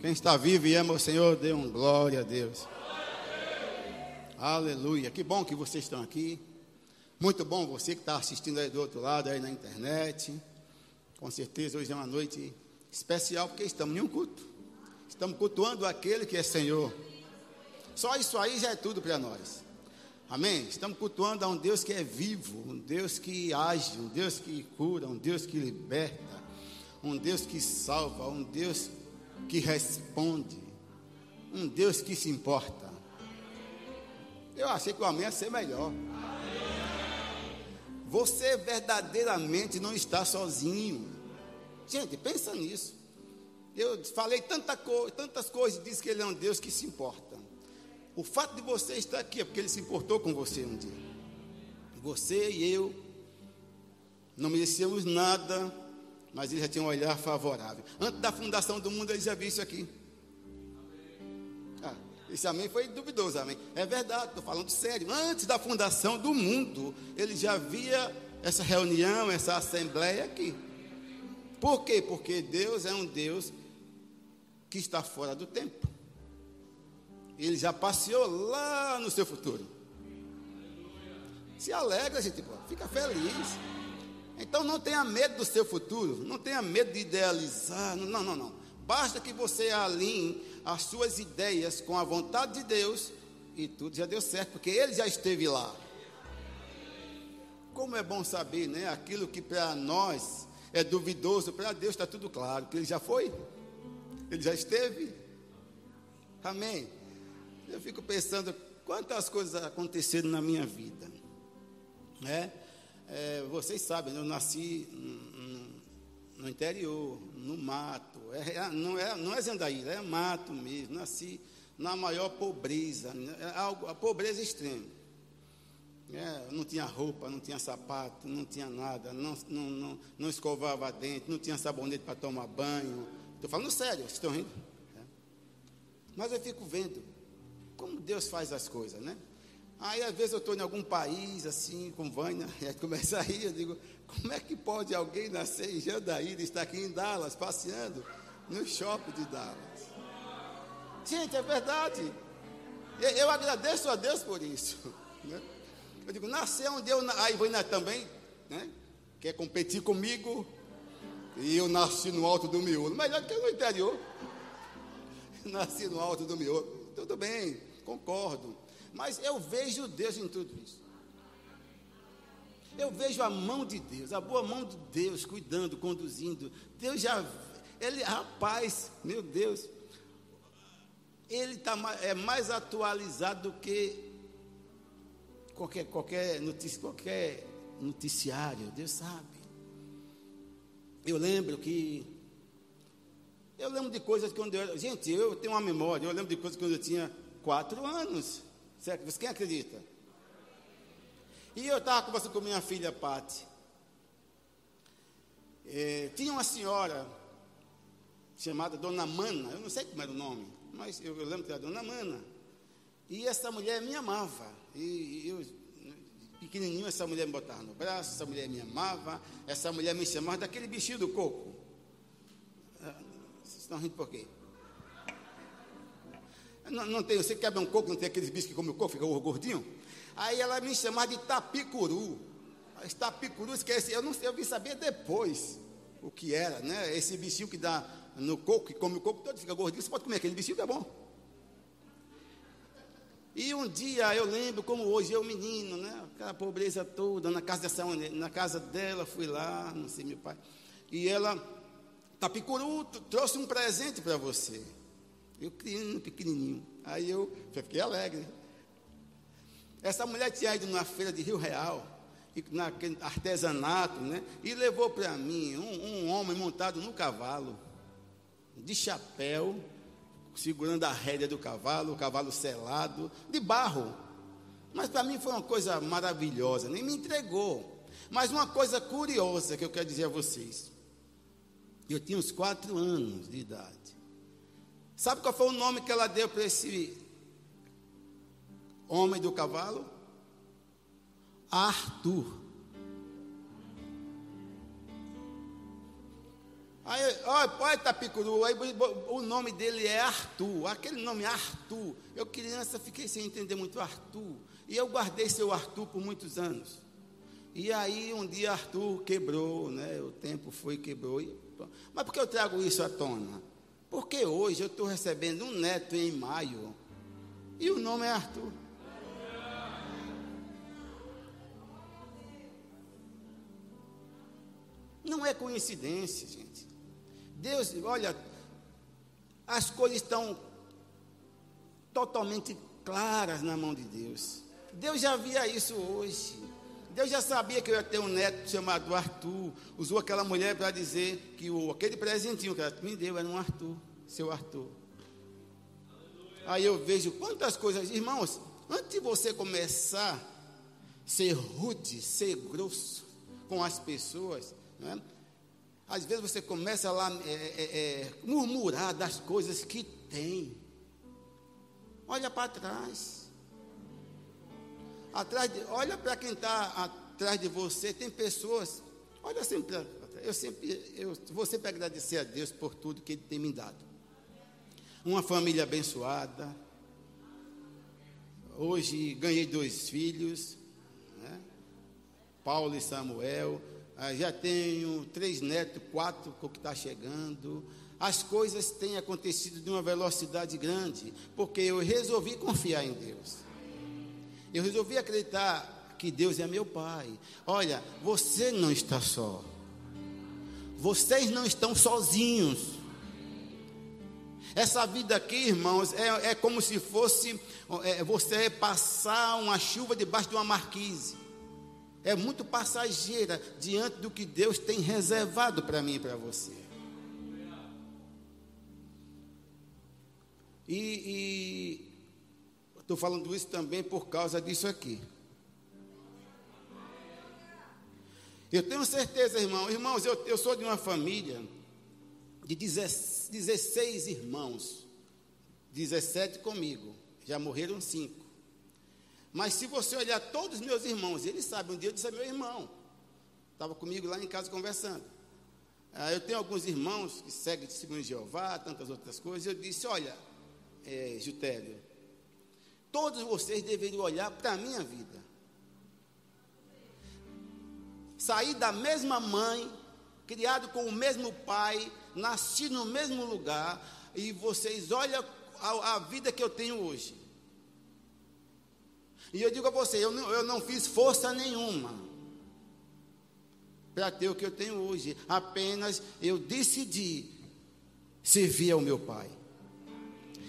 Quem está vivo e ama o Senhor, dê um glória a Deus. Aleluia. Que bom que vocês estão aqui. Muito bom você que está assistindo aí do outro lado, aí na internet. Com certeza hoje é uma noite especial, porque estamos em um culto. Estamos cultuando aquele que é Senhor. Só isso aí já é tudo para nós. Amém? Estamos cultuando a um Deus que é vivo, um Deus que age, um Deus que cura, um Deus que liberta, um Deus que salva, um Deus que responde, um Deus que se importa. Eu achei que o amém ia ser melhor. Você verdadeiramente não está sozinho. Gente, pensa nisso. Eu falei tanta co tantas coisas, diz que ele é um Deus que se importa. O fato de você estar aqui é porque ele se importou com você um dia. Você e eu não merecíamos nada, mas ele já tinha um olhar favorável. Antes da fundação do mundo, ele já viu isso aqui. Ah, esse amém foi duvidoso, amém. É verdade, estou falando sério. Antes da fundação do mundo, ele já via essa reunião, essa assembleia aqui. Por quê? Porque Deus é um Deus que está fora do tempo. Ele já passeou lá no seu futuro. Se alegra, gente, fica feliz. Então não tenha medo do seu futuro, não tenha medo de idealizar. Não, não, não. Basta que você alinhe as suas ideias com a vontade de Deus e tudo já deu certo, porque ele já esteve lá. Como é bom saber, né? Aquilo que para nós é duvidoso, para Deus está tudo claro, que ele já foi, ele já esteve. Amém. Eu fico pensando quantas coisas aconteceram na minha vida, né? É, vocês sabem, eu nasci no, no interior, no mato. É, é, não, é, não é Zendaíra, é mato mesmo. Nasci na maior pobreza, né? é algo, a pobreza extrema. É, não tinha roupa, não tinha sapato, não tinha nada, não, não, não, não escovava dente, não tinha sabonete para tomar banho. Estou falando sério, vocês estão rindo? É. Mas eu fico vendo como Deus faz as coisas, né? Aí às vezes eu estou em algum país assim, com Vânia, e aí começa a rir, eu digo, como é que pode alguém nascer em Jandaíra e estar aqui em Dallas, passeando no shopping de Dallas? Gente, é verdade. Eu, eu agradeço a Deus por isso. Né? Eu digo, nascer onde eu. Aí Vânia também, né? Quer competir comigo. E eu nasci no alto do miolo. Melhor que no interior. Nasci no alto do miolo. Tudo bem, concordo. Mas eu vejo Deus em tudo isso. Eu vejo a mão de Deus, a boa mão de Deus cuidando, conduzindo. Deus já, ele, rapaz, meu Deus, ele tá, é mais atualizado do que qualquer, qualquer, notícia, qualquer noticiário, Deus sabe. Eu lembro que. Eu lembro de coisas quando eu. Gente, eu tenho uma memória, eu lembro de coisas quando eu tinha quatro anos. Certo? Você quem acredita? E eu estava conversando com minha filha Pati. É, tinha uma senhora chamada Dona Mana, eu não sei como era o nome, mas eu, eu lembro que era Dona Mana. E essa mulher me amava. E, e eu, pequenininho, essa mulher me botava no braço, essa mulher me amava, essa mulher me chamava daquele bichinho do coco. Ah, vocês estão rindo por quê? Não, não tem, você quebra um coco, não tem aqueles bichos que comem o coco, fica gordinho? Aí ela me chamava de tapicuru. Esse tapicuru, esquece, eu não eu vim saber depois o que era, né? Esse bichinho que dá no coco, que come o coco todo, fica gordinho, você pode comer aquele bichinho, é bom. E um dia eu lembro como hoje, eu menino, né? Aquela pobreza toda, na casa dessa na casa dela, fui lá, não sei meu pai. E ela, Tapicuru, trouxe um presente para você. Eu criando pequenininho. Aí eu fiquei alegre. Essa mulher tinha ido na feira de Rio Real, naquele artesanato, né? E levou para mim um, um, homem montado no cavalo, de chapéu, segurando a rédea do cavalo, o cavalo selado, de barro. Mas para mim foi uma coisa maravilhosa, nem me entregou. Mas uma coisa curiosa que eu quero dizer a vocês. Eu tinha uns quatro anos de idade. Sabe qual foi o nome que ela deu para esse homem do cavalo? Arthur. Aí, olha, olha Tapicuru, aí o nome dele é Arthur, aquele nome Arthur. Eu criança fiquei sem entender muito Arthur. E eu guardei seu Arthur por muitos anos. E aí um dia Arthur quebrou, né? O tempo foi quebrou. E, mas por que eu trago isso à tona? Porque hoje eu estou recebendo um neto em maio. E o nome é Arthur. Não é coincidência, gente. Deus, olha, as coisas estão totalmente claras na mão de Deus. Deus já via isso hoje. Deus já sabia que eu ia ter um neto chamado Arthur. Usou aquela mulher para dizer que o, aquele presentinho que ela me deu era um Arthur, seu Arthur. Aí eu vejo quantas coisas, irmãos, antes de você começar a ser rude, ser grosso com as pessoas, né? às vezes você começa lá é, é, é, murmurar das coisas que tem. Olha para trás. Atrás de, olha para quem está atrás de você, tem pessoas. Olha sempre, eu sempre, eu vou sempre agradecer a Deus por tudo que Ele tem me dado. Uma família abençoada. Hoje ganhei dois filhos, né? Paulo e Samuel. Ah, já tenho três netos, quatro que está chegando. As coisas têm acontecido de uma velocidade grande, porque eu resolvi confiar em Deus. Eu resolvi acreditar que Deus é meu Pai. Olha, você não está só. Vocês não estão sozinhos. Essa vida aqui, irmãos, é, é como se fosse é, você passar uma chuva debaixo de uma marquise. É muito passageira diante do que Deus tem reservado para mim e para você. E, Estou falando isso também por causa disso aqui. Eu tenho certeza, irmão. Irmãos, eu, eu sou de uma família de 16 irmãos. 17 comigo. Já morreram cinco. Mas se você olhar todos os meus irmãos, eles sabem, um dia eu disse a meu irmão. Estava comigo lá em casa conversando. Ah, eu tenho alguns irmãos que seguem segundo Jeová, tantas outras coisas. Eu disse, olha, é, Jutério, Todos vocês deveriam olhar para a minha vida. Saí da mesma mãe, criado com o mesmo pai, nasci no mesmo lugar, e vocês olham a, a vida que eu tenho hoje. E eu digo a você, eu não, eu não fiz força nenhuma para ter o que eu tenho hoje. Apenas eu decidi servir ao meu pai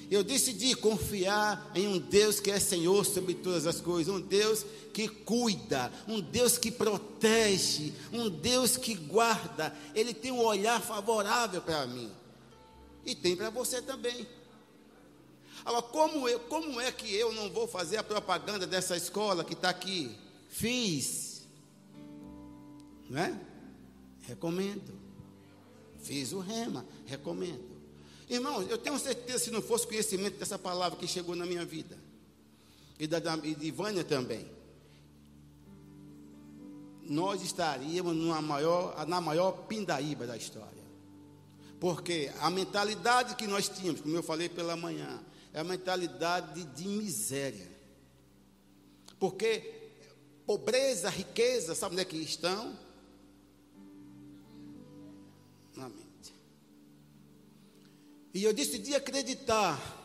eu decidi confiar em um Deus que é Senhor sobre todas as coisas, um Deus que cuida, um Deus que protege, um Deus que guarda. Ele tem um olhar favorável para mim e tem para você também. Agora, como, eu, como é que eu não vou fazer a propaganda dessa escola que está aqui? Fiz, não é? Recomendo. Fiz o rema, recomendo. Irmãos, eu tenho certeza, se não fosse conhecimento dessa palavra que chegou na minha vida, e, da, e de Vânia também, nós estaríamos maior, na maior pindaíba da história. Porque a mentalidade que nós tínhamos, como eu falei pela manhã, é a mentalidade de miséria. Porque pobreza, riqueza, sabe onde é que estão? E eu decidi acreditar.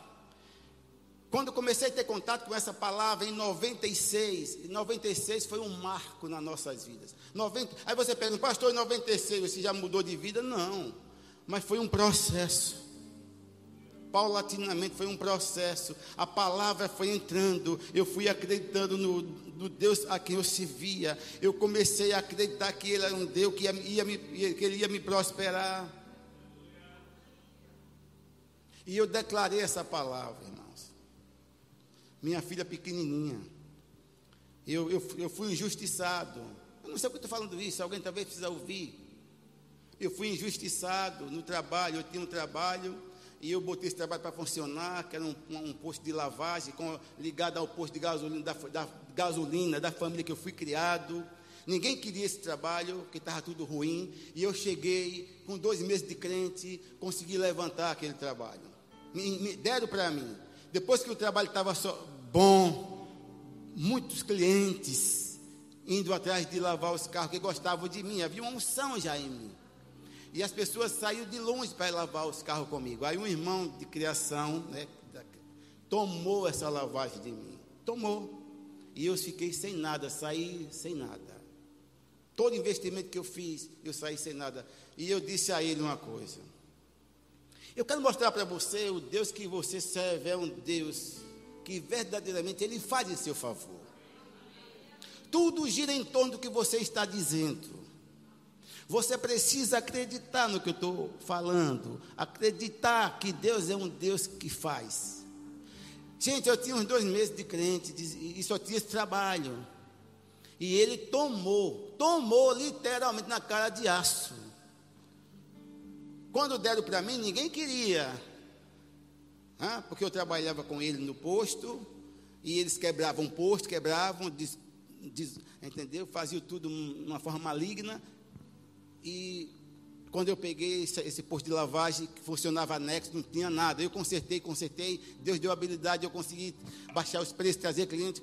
Quando comecei a ter contato com essa palavra em 96, 96 foi um marco nas nossas vidas. 90, aí você pergunta, pastor, em 96 você já mudou de vida? Não, mas foi um processo. Paulatinamente foi um processo. A palavra foi entrando. Eu fui acreditando no, no Deus a quem eu servia. Eu comecei a acreditar que Ele era um Deus que, ia, ia me, que Ele ia me prosperar. E eu declarei essa palavra, irmãos. Minha filha pequenininha. Eu, eu, eu fui injustiçado. Eu não sei por que estou falando isso, alguém talvez precisa ouvir. Eu fui injustiçado no trabalho, eu tinha um trabalho e eu botei esse trabalho para funcionar, que era um, um, posto de lavagem com, ligado ao posto de gasolina da, da, gasolina da família que eu fui criado. Ninguém queria esse trabalho, porque estava tudo ruim. E eu cheguei, com dois meses de crente, consegui levantar aquele trabalho. Me, me deram para mim. Depois que o trabalho estava bom, muitos clientes indo atrás de lavar os carros que gostavam de mim. Havia uma unção já em mim. E as pessoas saíram de longe para lavar os carros comigo. Aí um irmão de criação, né, tomou essa lavagem de mim. Tomou. E eu fiquei sem nada, saí sem nada. Todo investimento que eu fiz, eu saí sem nada. E eu disse a ele uma coisa. Eu quero mostrar para você o Deus que você serve é um Deus que verdadeiramente ele faz em seu favor. Tudo gira em torno do que você está dizendo. Você precisa acreditar no que eu estou falando, acreditar que Deus é um Deus que faz. Gente, eu tinha uns dois meses de crente e só tinha esse trabalho. E ele tomou, tomou literalmente na cara de aço. Quando deram para mim, ninguém queria. porque eu trabalhava com ele no posto, e eles quebravam o posto, quebravam, des, des, entendeu? Faziam tudo de uma forma maligna. E quando eu peguei esse, esse, posto de lavagem que funcionava anexo, não tinha nada. Eu consertei, consertei, Deus deu habilidade, eu consegui baixar os preços, trazer cliente,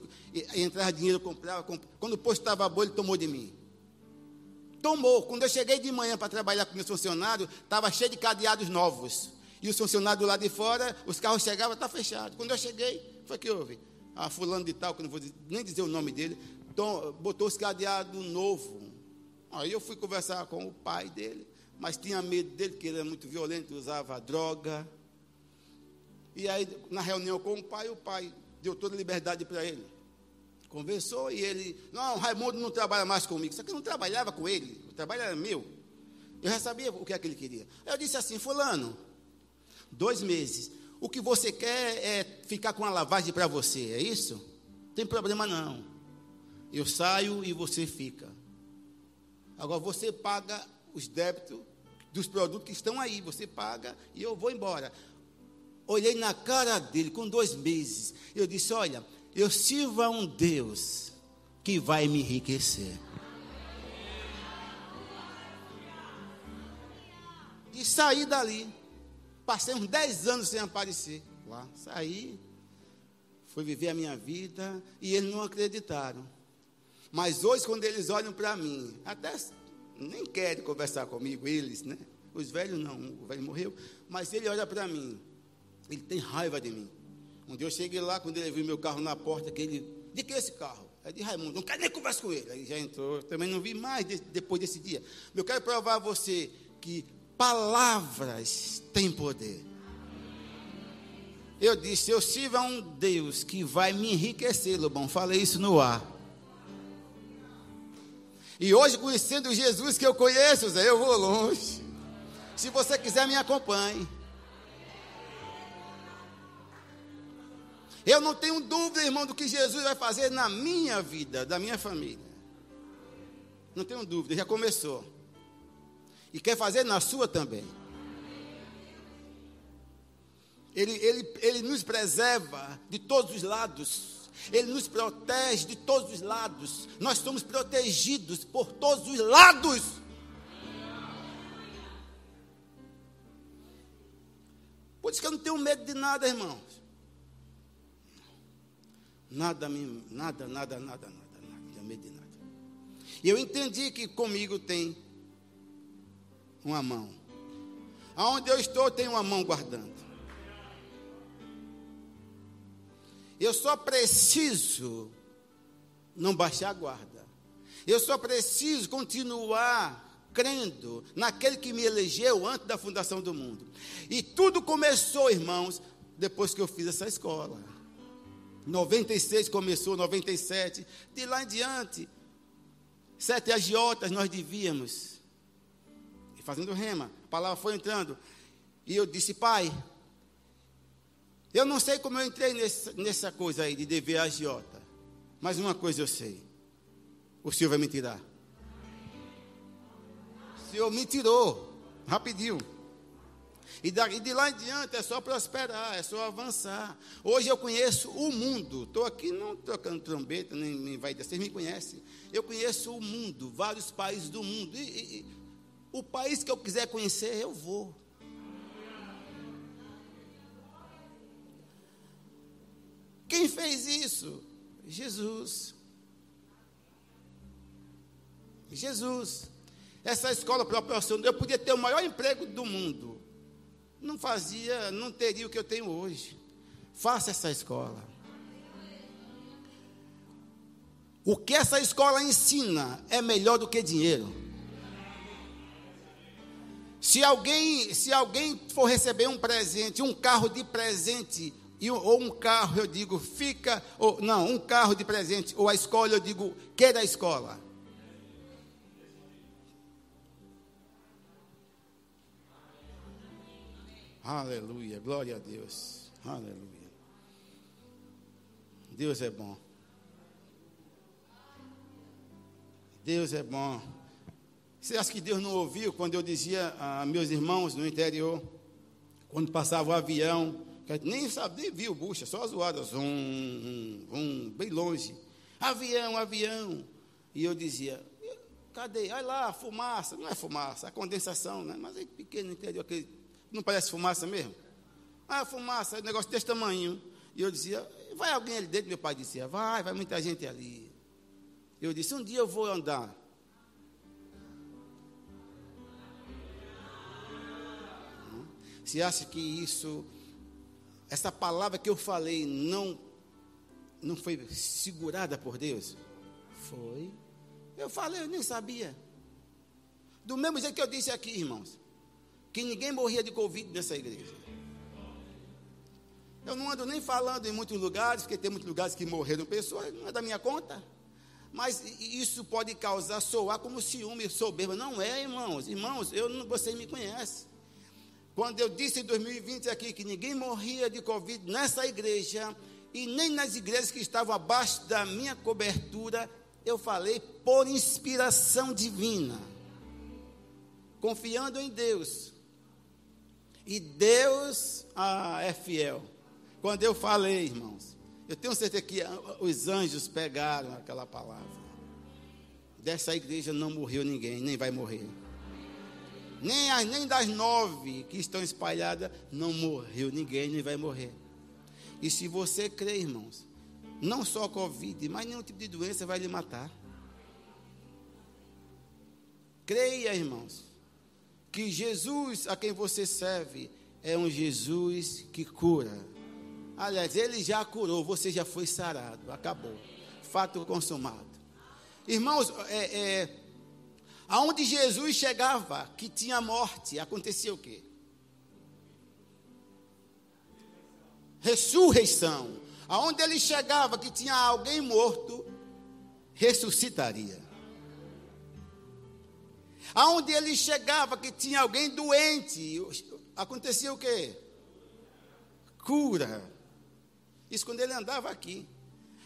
entrar dinheiro, comprava, comprava. Quando o posto estava bom, ele tomou de mim. Tomou. Quando eu cheguei de manhã para trabalhar com meus funcionários, estava cheio de cadeados novos. E os funcionários lá de fora, os carros chegavam, está fechado. Quando eu cheguei, foi que houve. Ah, fulano de tal, que não vou nem dizer o nome dele, botou os cadeados novos. Aí eu fui conversar com o pai dele mas tinha medo dele, que ele era muito violento, usava droga. E aí, na reunião com o pai, o pai deu toda a liberdade para ele. Conversou e ele, não, Raimundo não trabalha mais comigo. Só que eu não trabalhava com ele, o trabalho era meu. Eu já sabia o que é que ele queria. Eu disse assim, fulano, dois meses. O que você quer é ficar com a lavagem para você, é isso? Não tem problema não. Eu saio e você fica. Agora você paga os débitos dos produtos que estão aí. Você paga e eu vou embora. Olhei na cara dele com dois meses. Eu disse: Olha, eu sirvo a um Deus que vai me enriquecer. E saí dali. Passei uns 10 anos sem aparecer. Lá, saí. Fui viver a minha vida. E eles não acreditaram. Mas hoje, quando eles olham para mim, até nem querem conversar comigo, eles, né? Os velhos não, o velho morreu, mas ele olha para mim, ele tem raiva de mim. Um dia eu cheguei lá, quando ele viu meu carro na porta, que ele, de que é esse carro? É de Raimundo, não quero nem conversar com ele. Aí já entrou, também não vi mais de, depois desse dia. Eu quero provar a você que palavras têm poder. Eu disse, eu sirvo a um Deus que vai me enriquecer, Lobão. Falei isso no ar. E hoje, conhecendo Jesus que eu conheço, Zé, eu vou longe. Se você quiser, me acompanhe. Eu não tenho dúvida, irmão, do que Jesus vai fazer na minha vida, da minha família. Não tenho dúvida, já começou. E quer fazer na sua também. Ele, ele, ele nos preserva de todos os lados. Ele nos protege de todos os lados. Nós somos protegidos por todos os lados. Por isso que eu não tenho medo de nada, irmãos. Nada, nada, nada, nada, nada, nada. Tenho medo de nada. E eu entendi que comigo tem uma mão. Aonde eu estou, tem uma mão guardando. Eu só preciso não baixar a guarda. Eu só preciso continuar crendo naquele que me elegeu antes da fundação do mundo. E tudo começou, irmãos, depois que eu fiz essa escola. 96 começou, 97, de lá em diante, sete agiotas nós devíamos. E fazendo rema, a palavra foi entrando. E eu disse, pai, eu não sei como eu entrei nessa, nessa coisa aí de dever agiota. Mas uma coisa eu sei. O Senhor vai me tirar. O Senhor me tirou. Rapidinho. E de lá em diante é só prosperar, é só avançar. Hoje eu conheço o mundo. Estou aqui não tocando trombeta, nem, nem vai vocês me conhecem. Eu conheço o mundo, vários países do mundo. E, e, o país que eu quiser conhecer, eu vou. Quem fez isso? Jesus. Jesus. Essa escola proporcionou. Eu podia ter o maior emprego do mundo não fazia, não teria o que eu tenho hoje. Faça essa escola. O que essa escola ensina é melhor do que dinheiro. Se alguém, se alguém for receber um presente, um carro de presente, ou um carro, eu digo, fica, ou não, um carro de presente, ou a escola, eu digo, queira a escola. Aleluia, glória a Deus. Aleluia. Deus é bom. Deus é bom. Você acha que Deus não ouviu quando eu dizia a meus irmãos no interior, quando passava o avião, nem sabia, nem viu bucha, só zoadas, um, um, bem longe. Avião, avião. E eu dizia, cadê? Olha lá, fumaça. Não é fumaça, é condensação, né? Mas é pequeno interior, aquele não parece fumaça mesmo? Ah, fumaça, é negócio desse tamanho. E eu dizia, vai alguém ali dentro? Meu pai dizia, vai, vai muita gente ali. Eu disse, um dia eu vou andar. Se acha que isso, essa palavra que eu falei, não, não foi segurada por Deus? Foi. Eu falei, eu nem sabia. Do mesmo jeito que eu disse aqui, irmãos que ninguém morria de Covid nessa igreja. Eu não ando nem falando em muitos lugares, porque tem muitos lugares que morreram pessoas, não é da minha conta. Mas isso pode causar soar como ciúme, soberba. Não é, irmãos. Irmãos, eu não, você me conhece. Quando eu disse em 2020 aqui que ninguém morria de Covid nessa igreja, e nem nas igrejas que estavam abaixo da minha cobertura, eu falei por inspiração divina, confiando em Deus. E Deus ah, é fiel. Quando eu falei, irmãos, eu tenho certeza que os anjos pegaram aquela palavra. Dessa igreja não morreu ninguém, nem vai morrer. Nem, as, nem das nove que estão espalhadas, não morreu ninguém, nem vai morrer. E se você crê, irmãos, não só Covid, mas nenhum tipo de doença vai lhe matar. Creia, irmãos que Jesus a quem você serve é um Jesus que cura. Aliás, ele já curou, você já foi sarado, acabou. Fato consumado. Irmãos, é, é, aonde Jesus chegava, que tinha morte, acontecia o quê? Ressurreição. Aonde ele chegava, que tinha alguém morto, ressuscitaria. Aonde ele chegava que tinha alguém doente, acontecia o quê? Cura. Isso quando ele andava aqui.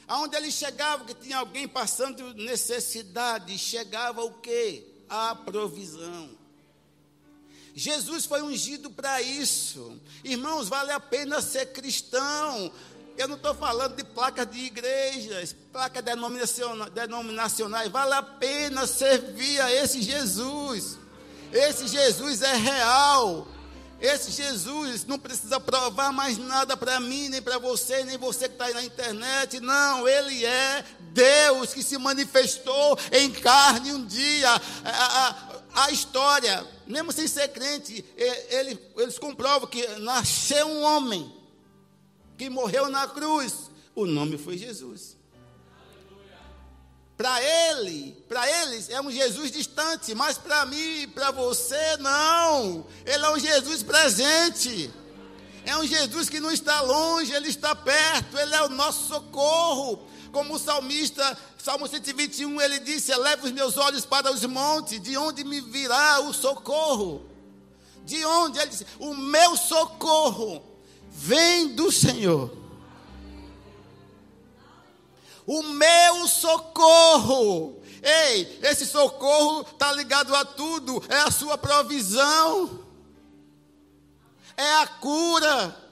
Aonde ele chegava que tinha alguém passando necessidade, chegava o quê? A provisão. Jesus foi ungido para isso. Irmãos, vale a pena ser cristão. Eu não estou falando de placas de igrejas, placas denominacionais. Vale a pena servir a esse Jesus. Esse Jesus é real. Esse Jesus não precisa provar mais nada para mim, nem para você, nem você que está aí na internet. Não, Ele é Deus que se manifestou em carne um dia. A, a, a história, mesmo sem ser crente, ele, eles comprovam que nasceu um homem que morreu na cruz, o nome foi Jesus. Para ele, para eles é um Jesus distante, mas para mim e para você não. Ele é um Jesus presente. É um Jesus que não está longe, ele está perto, ele é o nosso socorro. Como o salmista, Salmo 121, ele disse: Eleva os meus olhos para os montes, de onde me virá o socorro? De onde? Ele disse: O meu socorro vem do Senhor. O meu socorro. Ei, esse socorro está ligado a tudo, é a sua provisão. é a cura.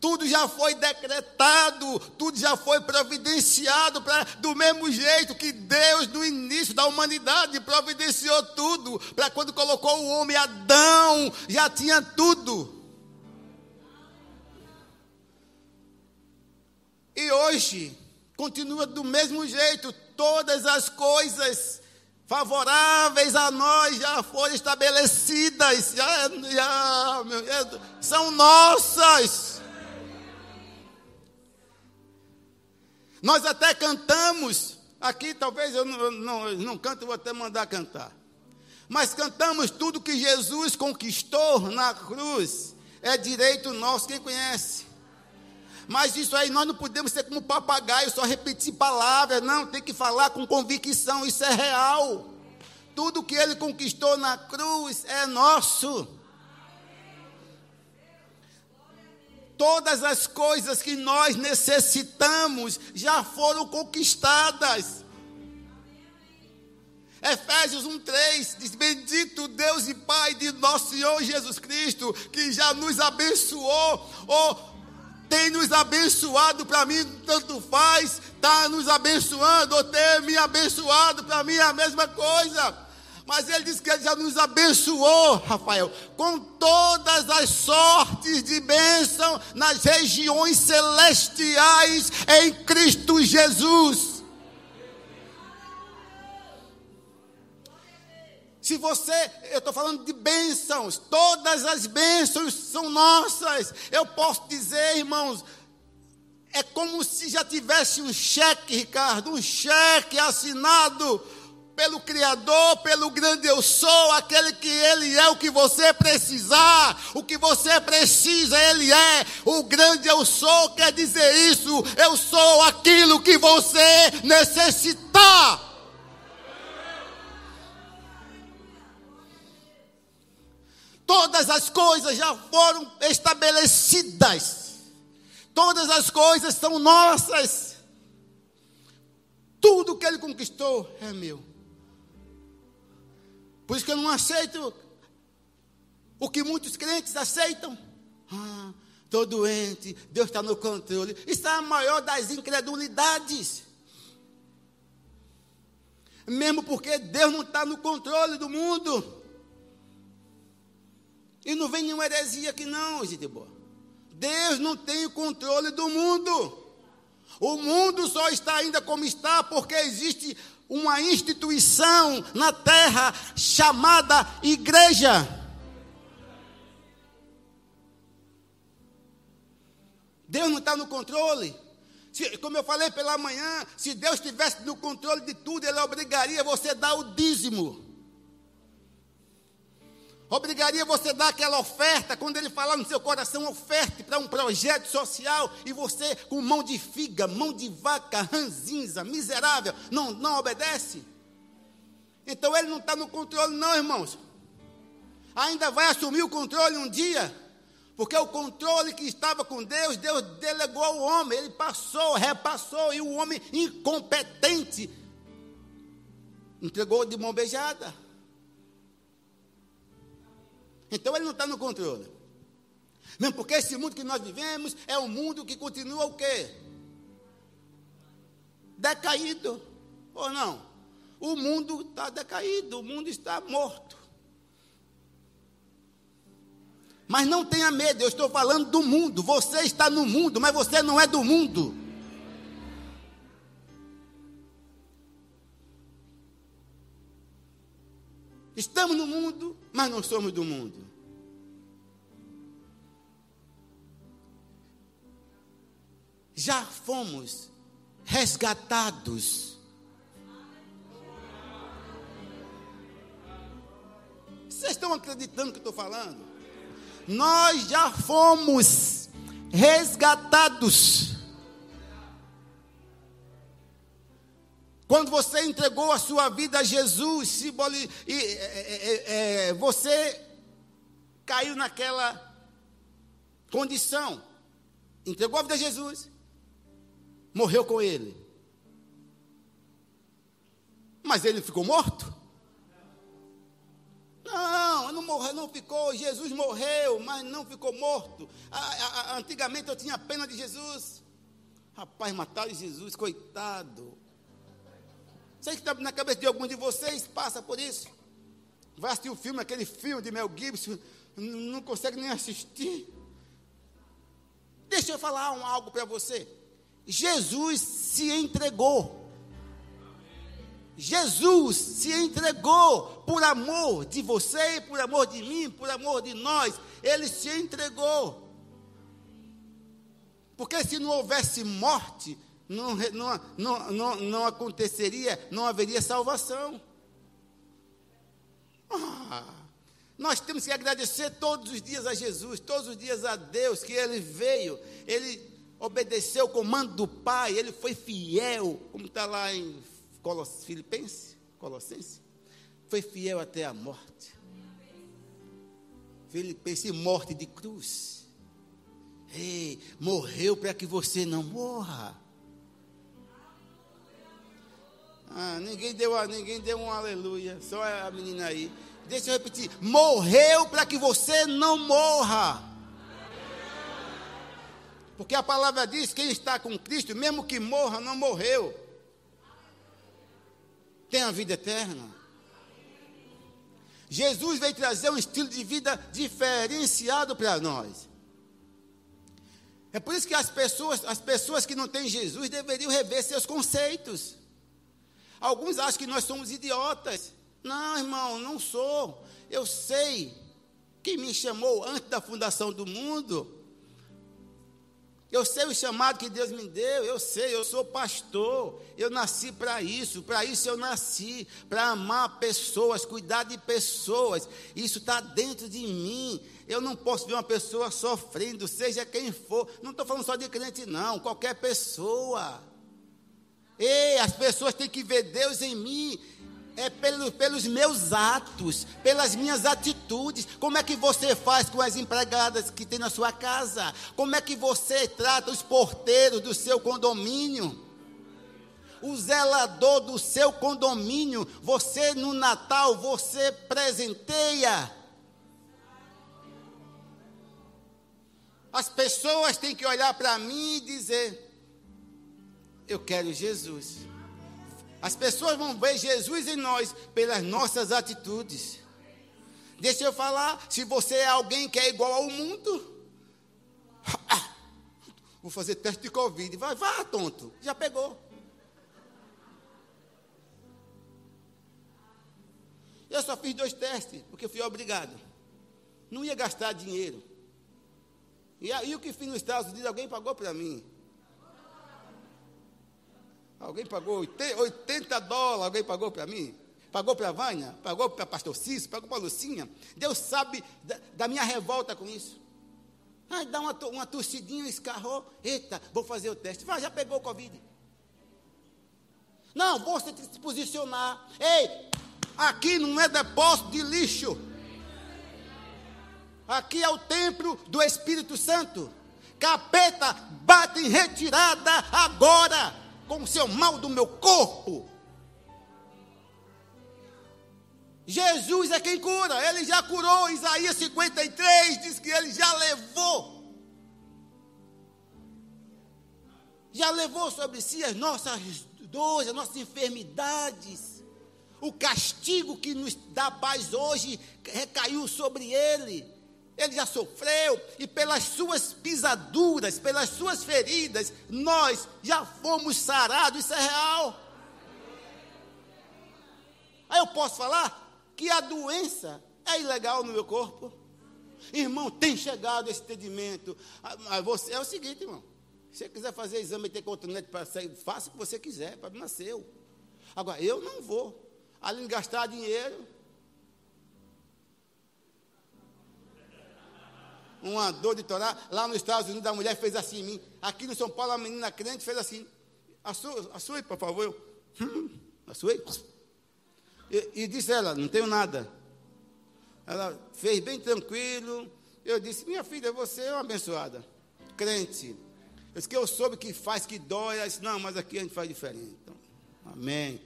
Tudo já foi decretado, tudo já foi providenciado pra, do mesmo jeito que Deus, no início da humanidade, providenciou tudo. Para quando colocou o homem Adão, já tinha tudo. E hoje, continua do mesmo jeito, todas as coisas favoráveis a nós já foram estabelecidas, já, já são nossas. Nós até cantamos, aqui talvez eu não, não, não canto, vou até mandar cantar. Mas cantamos tudo que Jesus conquistou na cruz, é direito nosso, quem conhece? Mas isso aí nós não podemos ser como papagaio, só repetir palavras, não, tem que falar com convicção, isso é real. Tudo que ele conquistou na cruz é nosso. Todas as coisas que nós necessitamos já foram conquistadas. Efésios 1,3 diz: Bendito Deus e Pai de nosso Senhor Jesus Cristo, que já nos abençoou, ou tem nos abençoado, para mim tanto faz, está nos abençoando, ou ter me abençoado, para mim é a mesma coisa. Mas ele diz que ele já nos abençoou, Rafael, com todas as sortes de bênção nas regiões celestiais em Cristo Jesus. Se você, eu estou falando de bênçãos, todas as bênçãos são nossas. Eu posso dizer, irmãos, é como se já tivesse um cheque, Ricardo, um cheque assinado pelo Criador, pelo grande eu sou, aquele que Ele é o que você precisar, o que você precisa, Ele é, o grande eu sou, quer dizer isso, eu sou aquilo que você necessitar. Todas as coisas já foram estabelecidas, todas as coisas são nossas, tudo que Ele conquistou é meu. Por isso que eu não aceito o que muitos crentes aceitam. Ah, estou doente, Deus está no controle. Isso é a maior das incredulidades. Mesmo porque Deus não está no controle do mundo. E não vem nenhuma heresia aqui, não, gente boa. Deus não tem o controle do mundo. O mundo só está ainda como está porque existe uma instituição na terra chamada igreja. Deus não está no controle. Se, como eu falei pela manhã, se Deus estivesse no controle de tudo, Ele obrigaria você a dar o dízimo obrigaria você a dar aquela oferta, quando ele falar no seu coração, oferte para um projeto social, e você, com mão de figa, mão de vaca, ranzinza, miserável, não, não obedece? Então ele não está no controle, não, irmãos. Ainda vai assumir o controle um dia, porque o controle que estava com Deus, Deus delegou ao homem, ele passou, repassou, e o homem incompetente entregou de mão beijada. Então ele não está no controle. Mesmo porque esse mundo que nós vivemos é um mundo que continua o quê? Decaído. Ou não? O mundo está decaído, o mundo está morto. Mas não tenha medo, eu estou falando do mundo. Você está no mundo, mas você não é do mundo. Estamos no mundo, mas não somos do mundo. Já fomos resgatados. Vocês estão acreditando no que estou falando? Nós já fomos resgatados. Quando você entregou a sua vida a Jesus, simboli, e, é, é, é, você caiu naquela condição. Entregou a vida a Jesus, morreu com ele. Mas ele ficou morto? Não, não morreu, não ficou. Jesus morreu, mas não ficou morto. antigamente eu tinha pena de Jesus. Rapaz, mataram Jesus, coitado. Sei que está na cabeça de algum de vocês, passa por isso. Vai assistir o filme, aquele filme de Mel Gibson, não consegue nem assistir. Deixa eu falar um, algo para você. Jesus se entregou. Jesus se entregou por amor de você, por amor de mim, por amor de nós. Ele se entregou. Porque se não houvesse morte, não, não, não, não, não aconteceria, não haveria salvação. Ah, nós temos que agradecer todos os dias a Jesus, todos os dias a Deus, que Ele veio, Ele obedeceu o comando do Pai, Ele foi fiel, como está lá em Coloss, Filipenses, Colossenses, foi fiel até a morte. Filipenses, morte de cruz. Ei, morreu para que você não morra. Ah, ninguém deu, ninguém deu um aleluia, só a menina aí. Deixa eu repetir: morreu para que você não morra. Porque a palavra diz: quem está com Cristo, mesmo que morra, não morreu. Tem a vida eterna. Jesus veio trazer um estilo de vida diferenciado para nós. É por isso que as pessoas, as pessoas que não têm Jesus deveriam rever seus conceitos. Alguns acham que nós somos idiotas. Não, irmão, não sou. Eu sei quem me chamou antes da fundação do mundo. Eu sei o chamado que Deus me deu, eu sei, eu sou pastor, eu nasci para isso, para isso eu nasci, para amar pessoas, cuidar de pessoas, isso está dentro de mim. Eu não posso ver uma pessoa sofrendo, seja quem for, não estou falando só de crente, não, qualquer pessoa. Ei, as pessoas têm que ver Deus em mim, é pelo, pelos meus atos, pelas minhas atitudes. Como é que você faz com as empregadas que tem na sua casa? Como é que você trata os porteiros do seu condomínio? O zelador do seu condomínio, você no Natal, você presenteia. As pessoas têm que olhar para mim e dizer: Eu quero Jesus. As pessoas vão ver Jesus em nós pelas nossas atitudes. Deixa eu falar, se você é alguém que é igual ao mundo, vou fazer teste de Covid. Vai, vá, tonto, já pegou. Eu só fiz dois testes, porque fui obrigado. Não ia gastar dinheiro. E aí o que fiz nos Estados Unidos, alguém pagou para mim. Alguém pagou 80 dólares, alguém pagou para mim? Pagou para a Vânia? Pagou para pastor Cício? Pagou para a Lucinha? Deus sabe da, da, minha revolta com isso. Ai, dá uma, uma torcidinha, escarrou. Eita, vou fazer o teste. Vai, já pegou o Covid. Não, você tem que se posicionar. Ei, aqui não é depósito de lixo. Aqui é o templo do Espírito Santo. Capeta, bate em retirada agora com o seu mal do meu corpo. Jesus é quem cura, ele já curou. Isaías 53 diz que ele já levou. Já levou sobre si as nossas dores, as nossas enfermidades. O castigo que nos dá paz hoje recaiu sobre ele ele já sofreu, e pelas suas pisaduras, pelas suas feridas, nós já fomos sarados, isso é real. Aí eu posso falar que a doença é ilegal no meu corpo. Irmão, tem chegado esse entendimento. Ah, é o seguinte, irmão. Se você quiser fazer exame e ter cotonete para sair, faça o que você quiser, para nasceu. Agora, eu não vou. Além de gastar dinheiro, uma dor de Torá, lá nos Estados Unidos a mulher fez assim em mim. Aqui no São Paulo a menina crente fez assim. A sua, a sua por favor. Eu, hum. E, e disse ela, não tenho nada. Ela fez bem tranquilo. Eu disse, minha filha, você é uma abençoada. Crente. Eu disse que eu soube que faz, que dói. Ela disse, não, mas aqui a gente faz diferente. Então, amém.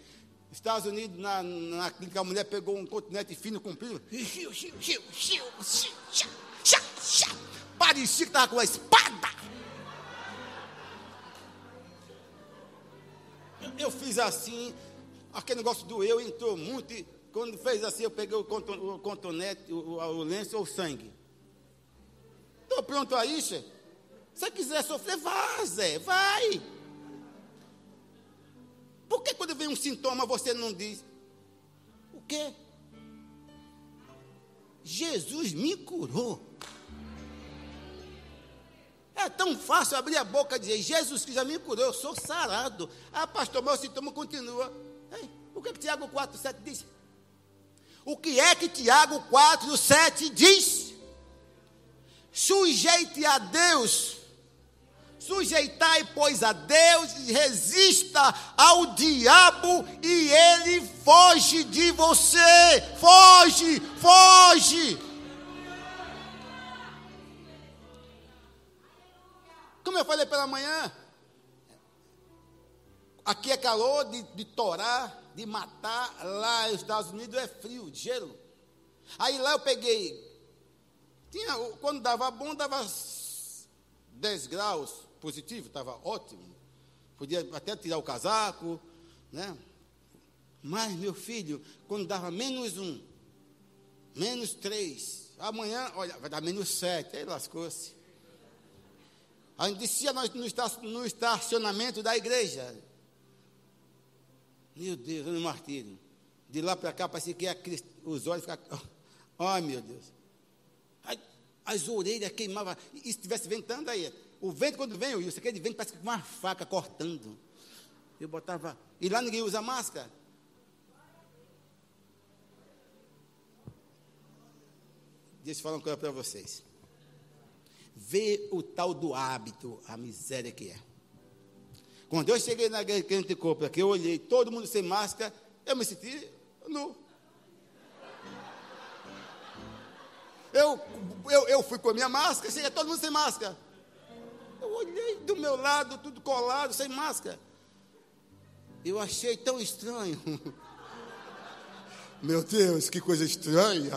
Estados Unidos, na, na clínica, a mulher pegou um continente fino, comprido. Parecia que estava com a espada. Eu fiz assim, aquele negócio doeu, entrou muito. E quando fez assim, eu peguei o, contonete, o, o lenço ou o sangue. Estou pronto aí? Se você quiser sofrer, vá, Zé, vai. Por que quando vem um sintoma você não diz? O quê? Jesus me curou. É tão fácil abrir a boca e dizer, Jesus que já me curou, eu sou sarado. Ah, pastor, meu sintoma continua. Ei, o que, é que Tiago 4, 7 diz? O que é que Tiago 4, 7 diz? Sujeite a Deus Sujeitai, pois, a Deus resista ao diabo e ele foge de você. Foge, foge. Como eu falei pela manhã, aqui é calor de, de torar, de matar, lá nos Estados Unidos é frio, gelo. Aí lá eu peguei, tinha, quando dava bom, dava 10 graus, positivo, estava ótimo. Podia até tirar o casaco, né? Mas, meu filho, quando dava menos um, menos três, amanhã, olha, vai dar menos sete, aí lascou-se. A gente descia no estacionamento da igreja. Meu Deus, no martírio. De lá para cá, parecia que os olhos ficavam. Ai, meu Deus. As orelhas queimavam. E se estivesse ventando aí, o vento, quando vem, Wilson, aquele vento parece que uma faca cortando. Eu botava. E lá ninguém usa máscara. Deixa eu falar uma coisa para vocês. Vê o tal do hábito, a miséria que é. Quando eu cheguei na igreja de compra, que eu olhei todo mundo sem máscara, eu me senti nu. Eu, eu, eu fui com a minha máscara, cheguei todo mundo sem máscara. Eu olhei do meu lado, tudo colado, sem máscara. Eu achei tão estranho. Meu Deus, que coisa estranha.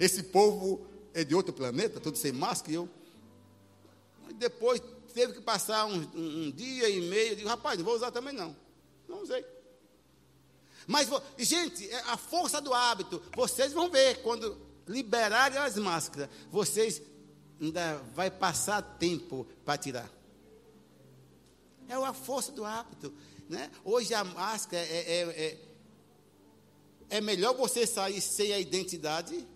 Esse povo é de outro planeta, todo sem máscara. E eu. Depois teve que passar um, um, dia e meio. Eu digo, rapaz, não vou usar também não. Não usei. Mas, gente, é a força do hábito. Vocês vão ver quando liberarem as máscaras. Vocês ainda vai passar tempo para tirar. É a força do hábito. Né? Hoje a máscara é, é, é, é melhor você sair sem a identidade.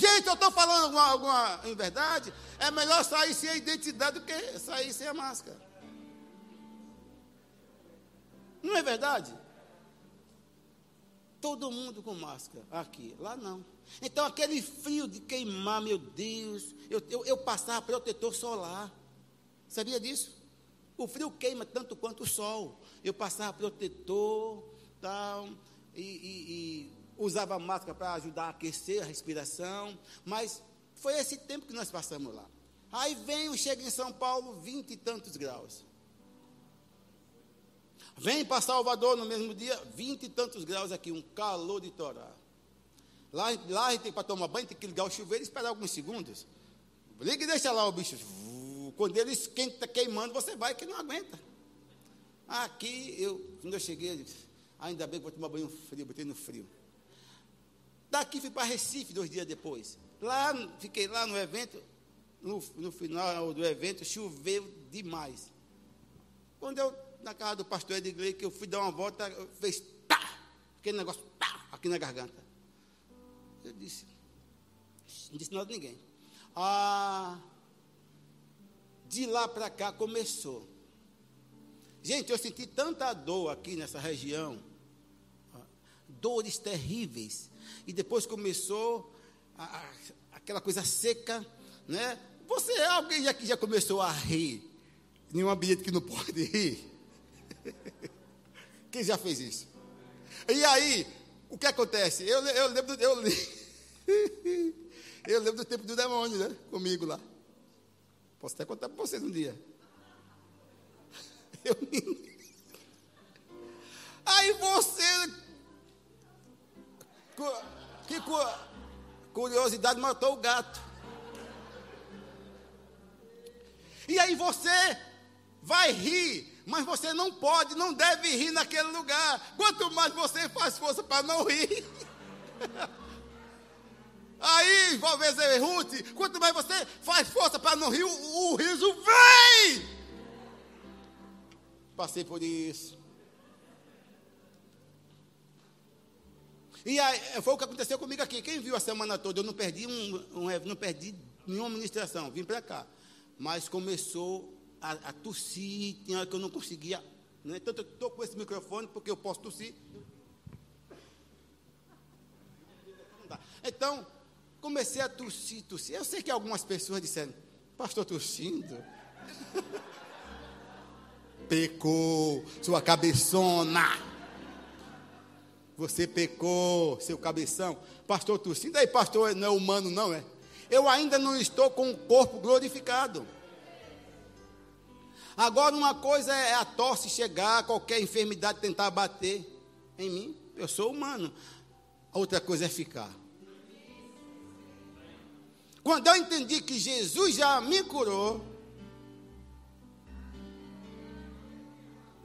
Gente, eu estou falando alguma, alguma verdade. É melhor sair sem a identidade do que sair sem a máscara. Não é verdade? Todo mundo com máscara. Aqui, lá não. Então, aquele frio de queimar, meu Deus. Eu, eu, eu passava protetor solar. Sabia disso? O frio queima tanto quanto o sol. Eu passava protetor, tal, e, e, e usava máscara para ajudar a aquecer a respiração. Mas foi esse tempo que nós passamos lá. Aí vem, chega em São Paulo, vinte e tantos graus. Vem para Salvador no mesmo dia, vinte e tantos graus aqui, um calor de torar. Lá, lá a gente tem para tomar banho, tem que ligar o chuveiro e esperar alguns segundos. Liga e deixa lá o bicho. Quando ele esquenta queimando, você vai que não aguenta. Aqui, eu, quando eu cheguei, eu disse, ainda bem que vou tomar banho frio, botei no frio. Daqui fui para Recife dois dias depois. Lá, fiquei lá no evento, no, no final do evento, choveu demais. Quando eu na casa do pastor Edgley, que eu fui dar uma volta, fez tá, aquele negócio tá, aqui na garganta. Eu disse, não disse nada a ninguém. Ah, de lá para cá começou. Gente, eu senti tanta dor aqui nessa região, dores terríveis. E depois começou a, a, aquela coisa seca, né? Você, alguém aqui já começou a rir em um ambiente que não pode rir? Quem já fez isso? E aí, o que acontece? Eu, eu lembro, eu, eu lembro do tempo do demônio, né? Comigo lá. Posso até contar para vocês um dia. Eu. Aí você. Que curiosidade matou o gato. E aí você vai rir, mas você não pode, não deve rir naquele lugar. Quanto mais você faz força para não rir. Aí, Valveza Ruth, quanto mais você faz força para não rir, o, o riso vem. Passei por isso. E aí, foi o que aconteceu comigo aqui. Quem viu a semana toda, eu não perdi, um, um não perdi nenhuma ministração, vim para cá. Mas começou a, a, tossir, tinha hora que eu não conseguia. Né? Então, eu estou com esse microfone porque eu posso tossir. Então, comecei a tossir, tossir. Eu sei que algumas pessoas disseram, pastor tossindo. Pecou, sua cabeçona. Você pecou, seu cabeção. Pastor tossindo. Aí, pastor não é humano, não é? Eu ainda não estou com o corpo glorificado. Agora, uma coisa é a tosse chegar, qualquer enfermidade tentar bater em mim. Eu sou humano. A outra coisa é ficar. Quando eu entendi que Jesus já me curou,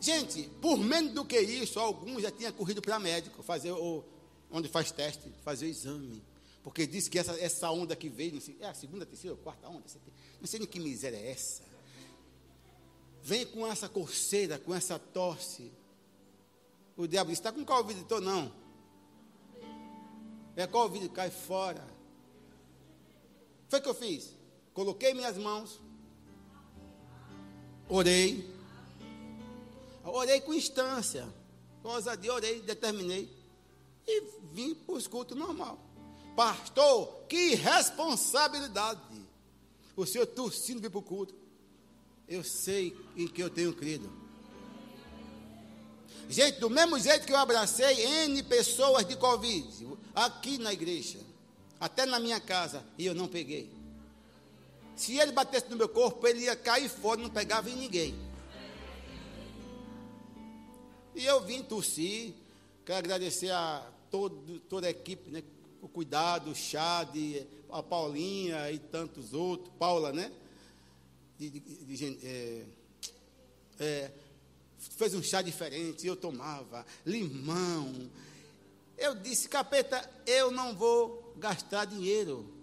gente, por menos do que isso, alguns já tinham corrido para médico, fazer o, onde faz teste, fazer o exame. Porque disse que essa, essa onda que veio, sei, é a segunda, terceira, quarta onda, não sei nem que miséria é essa. Vem com essa coceira, com essa tosse. O diabo está com Covid? Estou não. É Covid, cai fora. Foi o que eu fiz. Coloquei minhas mãos, orei, orei com instância, de orei, determinei e vim para o culto normal. Pastor, que responsabilidade! O senhor tossindo vir para o culto. Eu sei em que eu tenho crido. Gente, do mesmo jeito que eu abracei N pessoas de Covid, aqui na igreja, até na minha casa, e eu não peguei. Se ele batesse no meu corpo, ele ia cair fora, não pegava em ninguém. E eu vim tossir, quero agradecer a todo, toda a equipe, né, o cuidado, o chá, de, a Paulinha e tantos outros, Paula, né? De, de, de, é, é, fez um chá diferente, eu tomava, limão. Eu disse, capeta, eu não vou gastar dinheiro.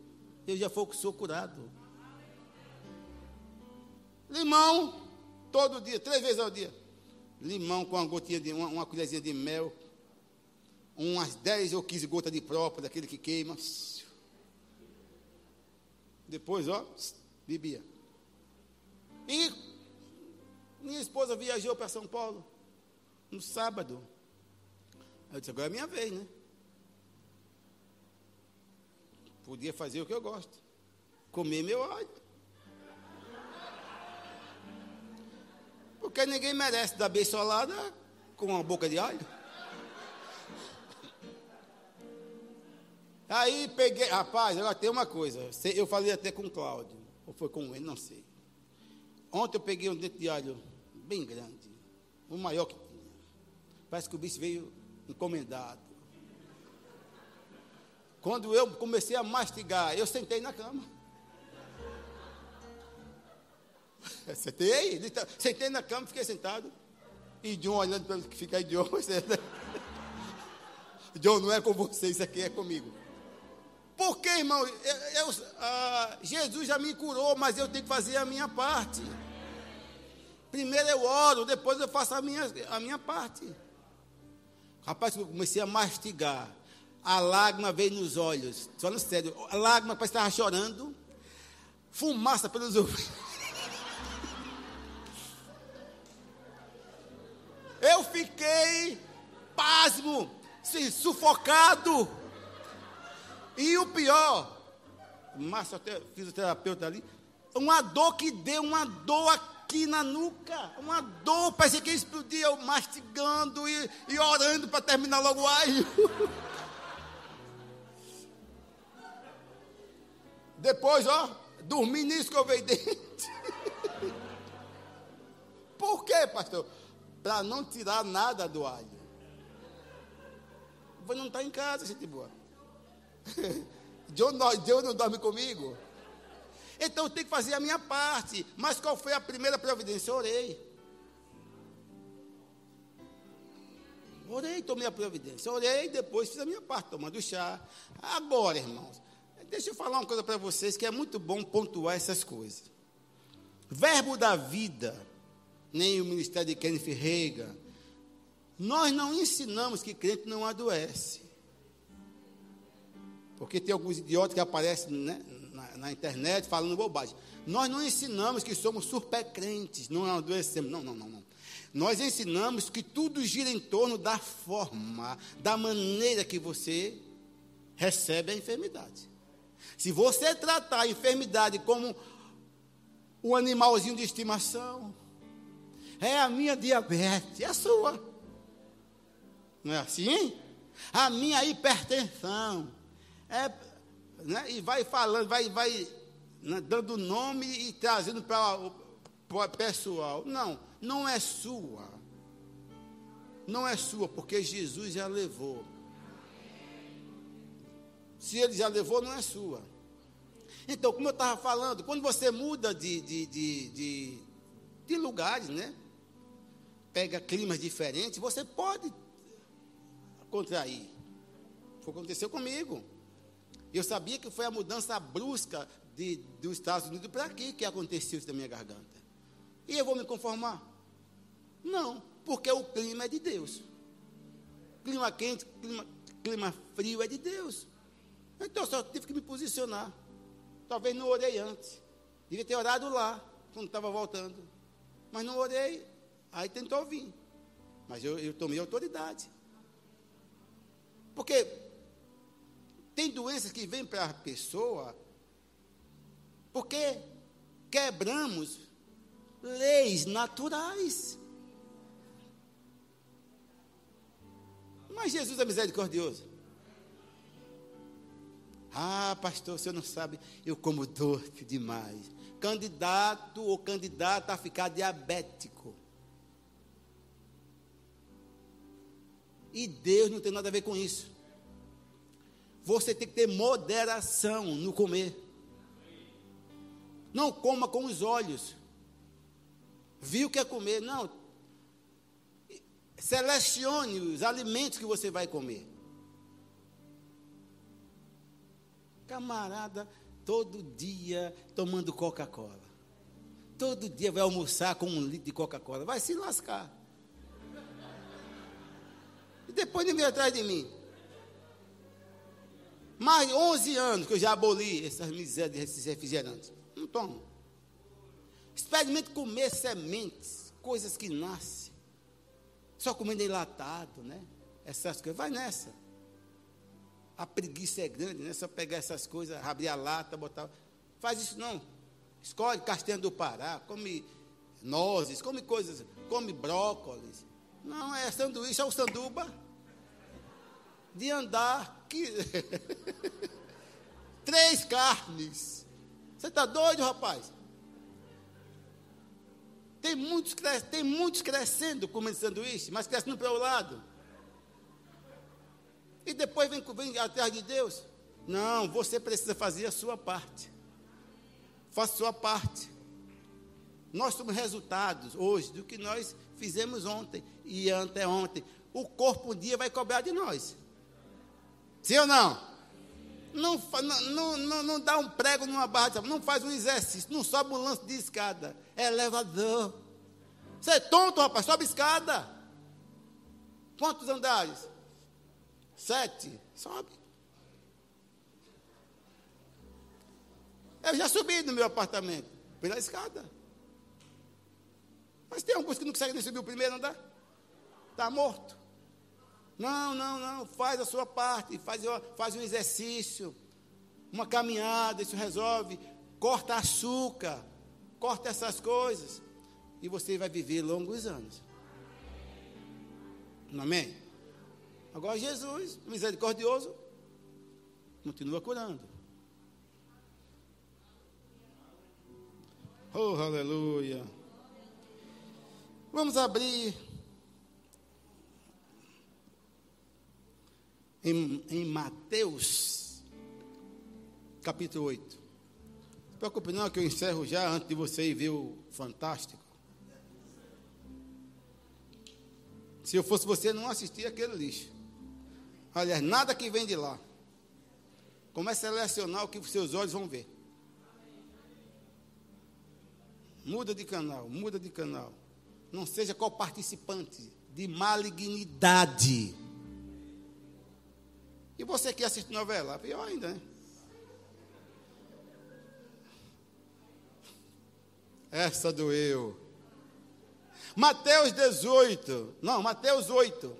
Eu já for, sou curado. Limão, todo dia, três vezes ao dia. Limão com uma gotinha de uma, uma colherzinha de mel. Umas 10 ou 15 gotas de próprio, daquele que queima. Depois, ó, bebia. E minha esposa viajou para São Paulo no sábado. Eu disse, agora é minha vez, né? Podia fazer o que eu gosto. Comer meu óleo. Porque ninguém merece dar beisolada com uma boca de alho. Aí peguei, rapaz, agora tem uma coisa. Eu falei até com o Cláudio, ou foi com ele, não sei. Ontem eu peguei um dente de alho bem grande, o maior que tinha. Parece que o bicho veio encomendado. Quando eu comecei a mastigar, eu sentei na cama. Sentei, tá, sentei na cama, fiquei sentado. E John olhando para que fica aí, John. John, não é com você, isso aqui é comigo. Por que, irmão? Eu, eu, ah, Jesus já me curou, mas eu tenho que fazer a minha parte. Primeiro eu oro, depois eu faço a minha, a minha parte. Rapaz, eu comecei a mastigar a lágrima veio nos olhos. Falando sério, a lágrima parece que estava chorando. Fumaça pelos ouvidos. Eu fiquei pasmo, sim, sufocado. E o pior, fisioterapeuta ali, uma dor que deu, uma dor aqui na nuca, uma dor, parecia que explodia, eu mastigando e, e orando para terminar logo o. Depois, ó, dormi nisso que eu veio dente. Por quê, pastor? Para não tirar nada do alho. Você não está em casa, gente boa. Deus não, Deus não dorme comigo. Então eu tenho que fazer a minha parte. Mas qual foi a primeira providência? Orei. Orei, tomei a providência. Orei, depois fiz a minha parte, tomando chá. Agora, irmãos, deixa eu falar uma coisa para vocês que é muito bom pontuar essas coisas. Verbo da vida, nem o ministério de Kenneth Reagan, nós não ensinamos que crente não adoece. Porque tem alguns idiotas que aparecem né, na, na, internet falando bobagem. Nós não ensinamos que somos super crentes, não adoecemos. Não, não, não, não. Nós ensinamos que tudo gira em torno da forma, da maneira que você recebe a enfermidade. Se você tratar a enfermidade como um animalzinho de estimação, é a minha diabetes, é a sua. Não é assim? A minha hipertensão. É, né? E vai falando, vai, vai né, dando nome e trazendo para o pessoal. Não não é sua. Não é sua, porque Jesus já levou. Se ele já levou, não é sua. Então, como eu estava falando, quando você muda de, de, de, de, de lugares, né? Pega climas diferentes, você pode contrair. Foi o que aconteceu comigo. Eu sabia que foi a mudança brusca de, dos Estados Unidos para aqui que aconteceu isso da minha garganta. E eu vou me conformar? Não, porque o clima é de Deus. Clima quente, clima, clima frio é de Deus. Então eu só tive que me posicionar. Talvez não orei antes. Devia ter orado lá, quando estava voltando. Mas não orei. Aí tentou vir. Mas eu, eu tomei autoridade. Porque tem doenças que vêm para a pessoa porque quebramos leis naturais. Mas Jesus é misericordioso. Ah, pastor, você não sabe, eu como doce demais. Candidato ou candidata a ficar diabético. E Deus não tem nada a ver com isso. Você tem que ter moderação no comer. Não coma com os olhos. Viu que é comer? Não, Selecione os alimentos que você vai comer. Camarada, todo dia tomando Coca-Cola. Todo dia vai almoçar com um litro de Coca-Cola. Vai se lascar. Depois vem atrás de mim. Mais 11 anos que eu já aboli essas misérias desses refrigerantes. Não tomo. Experimente comer sementes, coisas que nascem só comendo enlatado, né? Essas coisas. Vai nessa. A preguiça é grande, né? Só pegar essas coisas, abrir a lata, botar. Faz isso não. Escolhe castanha do Pará, come nozes, come coisas, come brócolis. Não, é sanduíche, é o sanduba. De andar. Que... Três carnes. Você está doido, rapaz? Tem muitos, tem muitos crescendo comendo sanduíche, mas crescendo para o lado. E depois vem, vem atrás de Deus. Não, você precisa fazer a sua parte. Faça a sua parte. Nós somos resultados hoje do que nós fizemos ontem e anteontem. O corpo um dia vai cobrar de nós. Sim ou não? Não, não, não, não dá um prego numa barra, não faz um exercício, não sobe um lance de escada elevador. Você é tonto, rapaz, sobe escada. Quantos andares? Sete. Sobe. Eu já subi no meu apartamento, pela escada. Mas tem alguns que não conseguem subir o primeiro andar. Está morto. Não, não, não. Faz a sua parte. Faz, faz um exercício. Uma caminhada, isso resolve. Corta açúcar corta essas coisas e você vai viver longos anos. Amém? Agora Jesus, misericordioso, continua curando. Oh, aleluia. Vamos abrir em, em Mateus, capítulo 8. Não preocupe não que eu encerro já antes de você ir ver o Fantástico. Se eu fosse você, não assistia aquele lixo. Aliás, nada que vem de lá. Comece a selecionar o que seus olhos vão ver. Muda de canal, muda de canal. Não seja co-participante de malignidade. E você que assiste novela, pior ainda, né? Essa doeu. Mateus 18. Não, Mateus 8.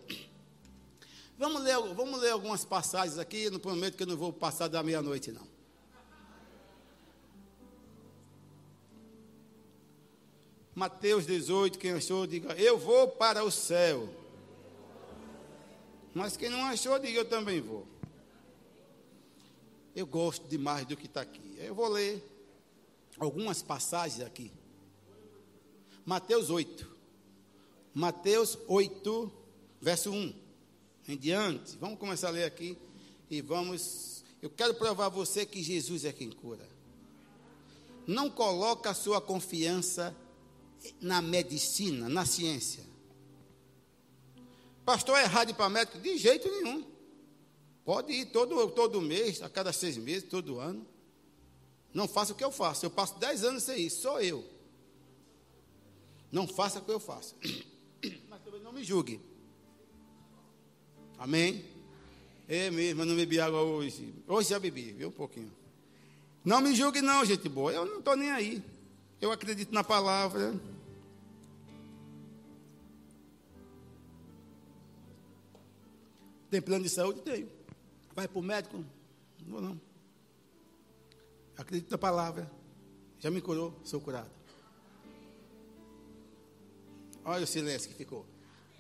Vamos ler, vamos ler algumas passagens aqui. Não prometo que eu não vou passar da meia-noite, não. Mateus 18, quem achou, diga, eu vou para o céu. Mas quem não achou, diga, eu também vou. Eu gosto demais do que está aqui. Eu vou ler algumas passagens aqui. Mateus 8. Mateus 8, verso 1. Em diante. Vamos começar a ler aqui. E vamos. Eu quero provar a você que Jesus é quem cura. Não coloque a sua confiança na medicina, na ciência. Pastor, é errado ir para médico? De jeito nenhum. Pode ir todo, todo mês, a cada seis meses, todo ano. Não faça o que eu faço. Eu passo dez anos sem isso, sou eu. Não faça o que eu faço. Mas também não me julgue. Amém? É mesmo, eu não bebi água hoje. Hoje já bebi, viu um pouquinho. Não me julgue, não, gente boa. Eu não estou nem aí. Eu acredito na palavra. Tem plano de saúde? Tenho. Vai para o médico? Não vou não. Acredito na palavra. Já me curou, sou curado. Olha o silêncio que ficou.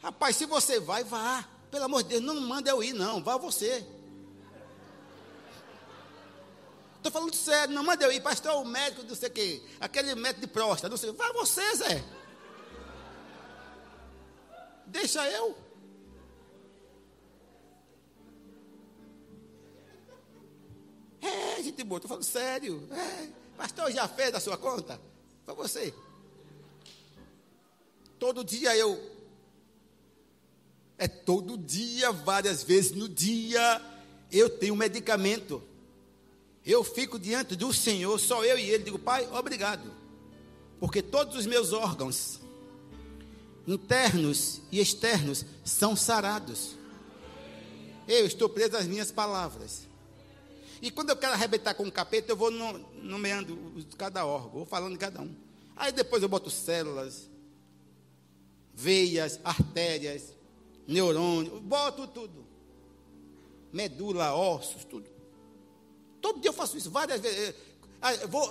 Rapaz, se você vai, vá. Pelo amor de Deus, não manda eu ir, não. Vá você. Estou falando sério, não manda eu ir. Pastor, o médico, não sei o quê. Aquele médico de próstata, não sei. Vá você, Zé. Deixa eu. Gente boa, estou falando sério. É, pastor, já fez da sua conta? Para você. Todo dia eu. É todo dia, várias vezes no dia, eu tenho medicamento. Eu fico diante do Senhor, só eu e Ele, digo, Pai, obrigado. Porque todos os meus órgãos, internos e externos, são sarados. Eu estou preso às minhas palavras. E quando eu quero arrebentar com o capeta, eu vou nomeando cada órgão, vou falando de cada um. Aí depois eu boto células, veias, artérias, neurônios, boto tudo. Medula, ossos, tudo. Todo dia eu faço isso, várias vezes. Vou,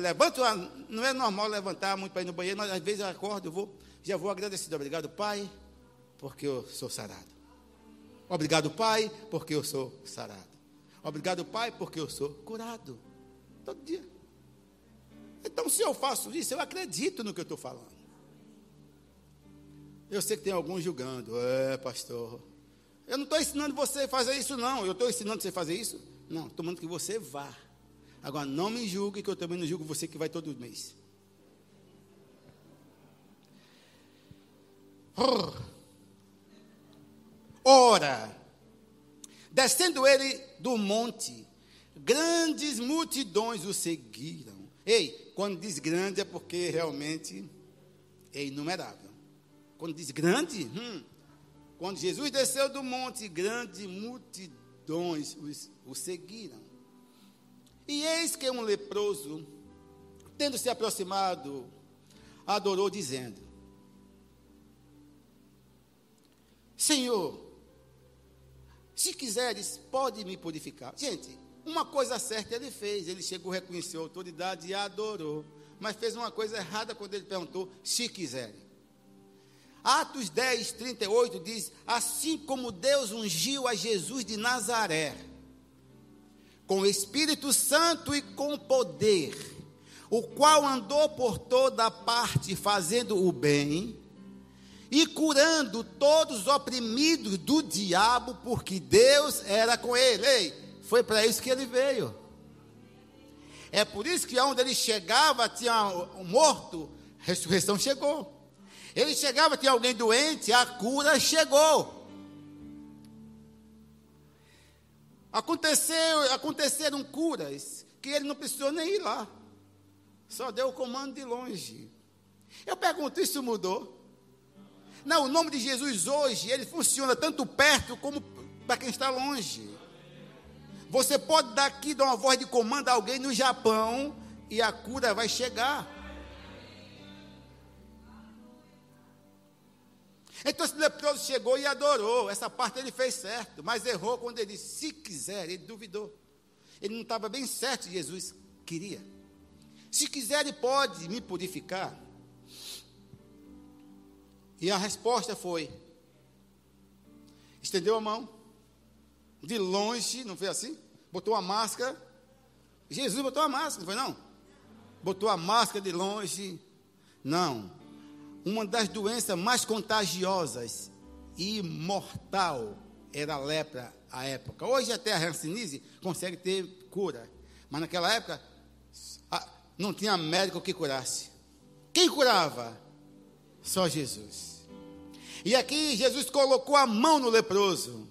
levanto, não é normal levantar muito para ir no banheiro, mas às vezes eu acordo, eu vou, já vou agradecido. Obrigado, Pai, porque eu sou sarado. Obrigado, Pai, porque eu sou sarado. Obrigado, Pai, porque eu sou curado. Todo dia. Então, se eu faço isso, eu acredito no que eu estou falando. Eu sei que tem alguns julgando. É, pastor. Eu não estou ensinando você a fazer isso, não. Eu estou ensinando você a fazer isso? Não, estou mandando que você vá. Agora, não me julgue, que eu também não julgo você que vai todo mês. Ora, Descendo ele do monte, grandes multidões o seguiram. Ei, quando diz grande é porque realmente é inumerável. Quando diz grande, hum, quando Jesus desceu do monte, grandes multidões o, seguiram. E eis que um leproso, tendo se aproximado, adorou, dizendo: Senhor, se quiseres, pode me purificar. Gente, uma coisa certa ele fez. Ele chegou, reconheceu a autoridade e adorou. Mas fez uma coisa errada quando ele perguntou: se quiserem. Atos 10, 38 diz: Assim como Deus ungiu a Jesus de Nazaré, com Espírito Santo e com poder, o qual andou por toda parte fazendo o bem e curando todos os oprimidos do diabo, porque Deus era com ele. Ei, foi para isso que ele veio. É por isso que onde ele chegava tinha um morto, a ressurreição chegou. Ele chegava, tinha alguém doente, a cura chegou. Aconteceu, aconteceram curas que ele não precisou nem ir lá. Só deu o comando de longe. Eu pergunto, isso mudou? Não, o nome de Jesus hoje, ele funciona tanto perto como para quem está longe. Você pode daqui dar uma voz de comando a alguém no Japão e a cura vai chegar. Então esse leproso chegou e adorou. Essa parte ele fez certo, mas errou quando ele disse: se quiser, ele duvidou. Ele não estava bem certo, Jesus queria. Se quiser, ele pode me purificar. E a resposta foi: estendeu a mão, de longe, não foi assim? Botou a máscara. Jesus botou a máscara, não foi não? Botou a máscara de longe. Não uma das doenças mais contagiosas e mortal era a lepra à época. Hoje até a hanseníase consegue ter cura, mas naquela época não tinha médico que curasse. Quem curava? Só Jesus. E aqui Jesus colocou a mão no leproso.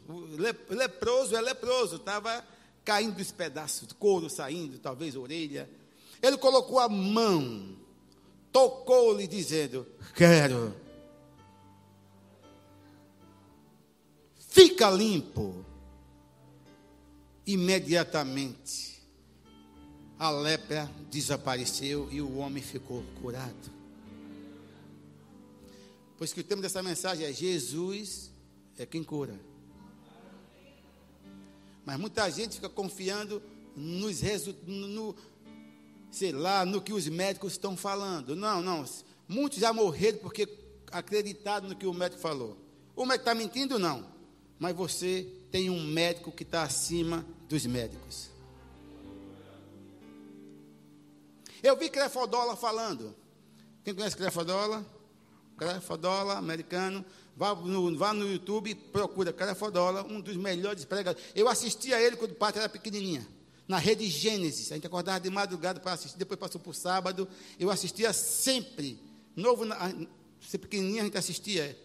Leproso é leproso, estava caindo dos pedaços, couro saindo, talvez orelha. Ele colocou a mão tocou-lhe, dizendo: Quero. Fica limpo. Imediatamente a lepra desapareceu e o homem ficou curado. Pois que o tema dessa mensagem é Jesus é quem cura. Mas muita gente fica confiando nos resultados, no, sei lá, no que os médicos estão falando. Não, não. Muitos já morreram porque acreditaram no que o médico falou. O médico está mentindo? Não. Mas você tem um médico que está acima dos médicos. Eu vi Crefodola falando. Quem conhece Crefodola? Crefodola, americano. Vá no, vá no YouTube, procura Crefodola, um dos melhores pregadores. Eu assisti a ele quando o pai era pequenininha na rede Gênesis. A gente acordava de madrugada para assistir, depois passou por sábado. Eu assistia sempre. Novo, ser pequenininho a gente assistia.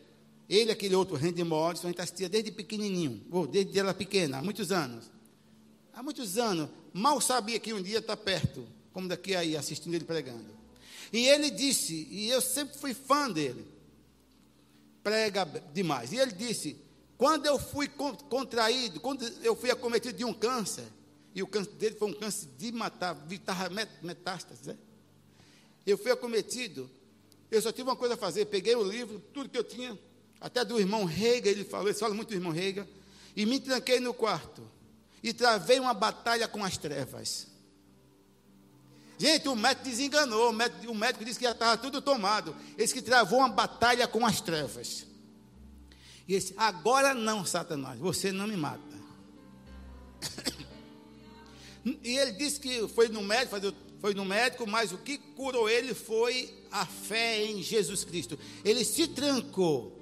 Ele, aquele outro, Randy Morrison, a gente assistia desde pequenininho, ou desde ela pequena, há muitos anos. Há muitos anos. Mal sabia que um dia está perto, como daqui aí, assistindo ele pregando. E ele disse, e eu sempre fui fã dele, prega demais. E ele disse: quando eu fui contraído, quando eu fui acometido de um câncer, e o câncer dele foi um câncer de matar, estava metástase. Né? Eu fui acometido. Eu só tive uma coisa a fazer. Peguei o livro, tudo que eu tinha, até do irmão Reiga, ele falou, ele fala muito do irmão Reiga, e me tranquei no quarto. E travei uma batalha com as trevas. Gente, o médico desenganou. O médico, o médico disse que já estava tudo tomado. Ele que travou uma batalha com as trevas. E disse: Agora não, Satanás, você não me mata. E ele disse que foi no médico, foi no médico, mas o que curou ele foi a fé em Jesus Cristo. Ele se trancou.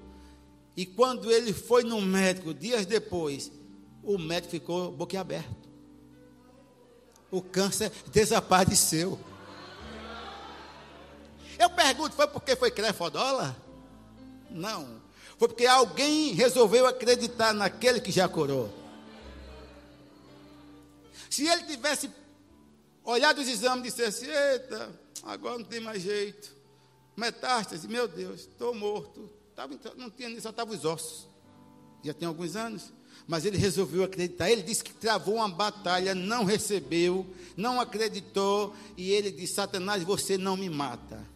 E quando ele foi no médico, dias depois, o médico ficou boquiaberto. O câncer desapareceu. Eu pergunto, foi porque foi crefodola? Não. Foi porque alguém resolveu acreditar naquele que já curou. Se ele tivesse olhado os exames e dissesse: Eita, agora não tem mais jeito. Metástase, meu Deus, estou morto. Tava, não tinha, só estavam os ossos. Já tem alguns anos. Mas ele resolveu acreditar. Ele disse que travou uma batalha, não recebeu, não acreditou. E ele disse: Satanás, você não me mata.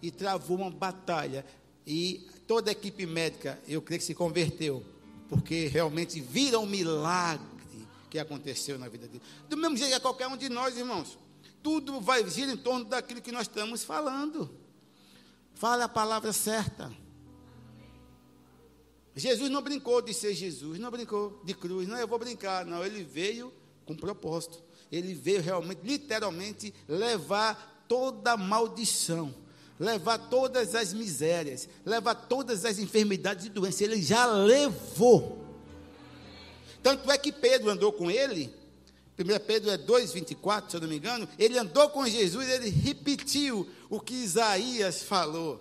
E travou uma batalha. E toda a equipe médica, eu creio que se converteu. Porque realmente viram um milagre que aconteceu na vida dele. Do mesmo jeito que qualquer um de nós, irmãos. Tudo vai girar em torno daquilo que nós estamos falando. Fale a palavra certa. Jesus não brincou de ser Jesus, não brincou de cruz, não, eu vou brincar, não, ele veio com propósito, ele veio realmente, literalmente, levar toda maldição. levar todas as misérias, levar todas as enfermidades e doenças. Ele já levou. Tanto é que Pedro andou com ele. 1 Pedro é 2,24, se eu não me engano. Ele andou com Jesus, ele repetiu o que Isaías falou.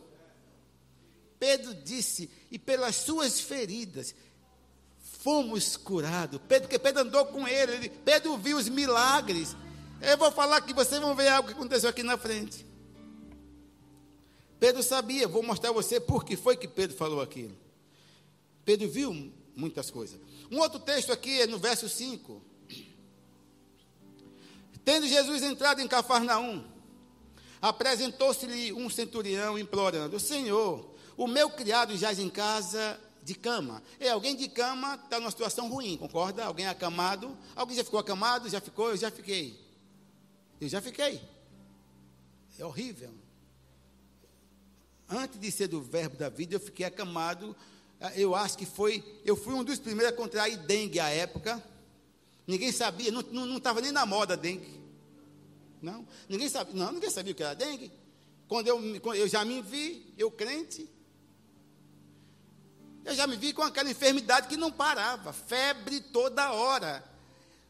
Pedro disse: E pelas suas feridas fomos curados. Pedro, porque Pedro andou com ele, ele, Pedro viu os milagres. Eu vou falar que vocês vão ver algo que aconteceu aqui na frente. Pedro sabia, vou mostrar a você por que foi que Pedro falou aquilo. Pedro viu muitas coisas. Um outro texto aqui é no verso 5. Tendo Jesus entrado em Cafarnaum, apresentou-se-lhe um centurião implorando: Senhor, o meu criado jaz em casa de cama. É, alguém de cama está numa situação ruim, concorda? Alguém acamado. Alguém já ficou acamado? Já ficou? Eu já fiquei. Eu já fiquei. É horrível. Antes de ser do verbo da vida, eu fiquei acamado. Eu acho que foi. Eu fui um dos primeiros a contrair dengue à época. Ninguém sabia, não estava nem na moda dengue. Não, ninguém sabia, não, ninguém sabia o que era dengue. Quando eu, quando eu já me vi, eu crente, eu já me vi com aquela enfermidade que não parava, febre toda hora.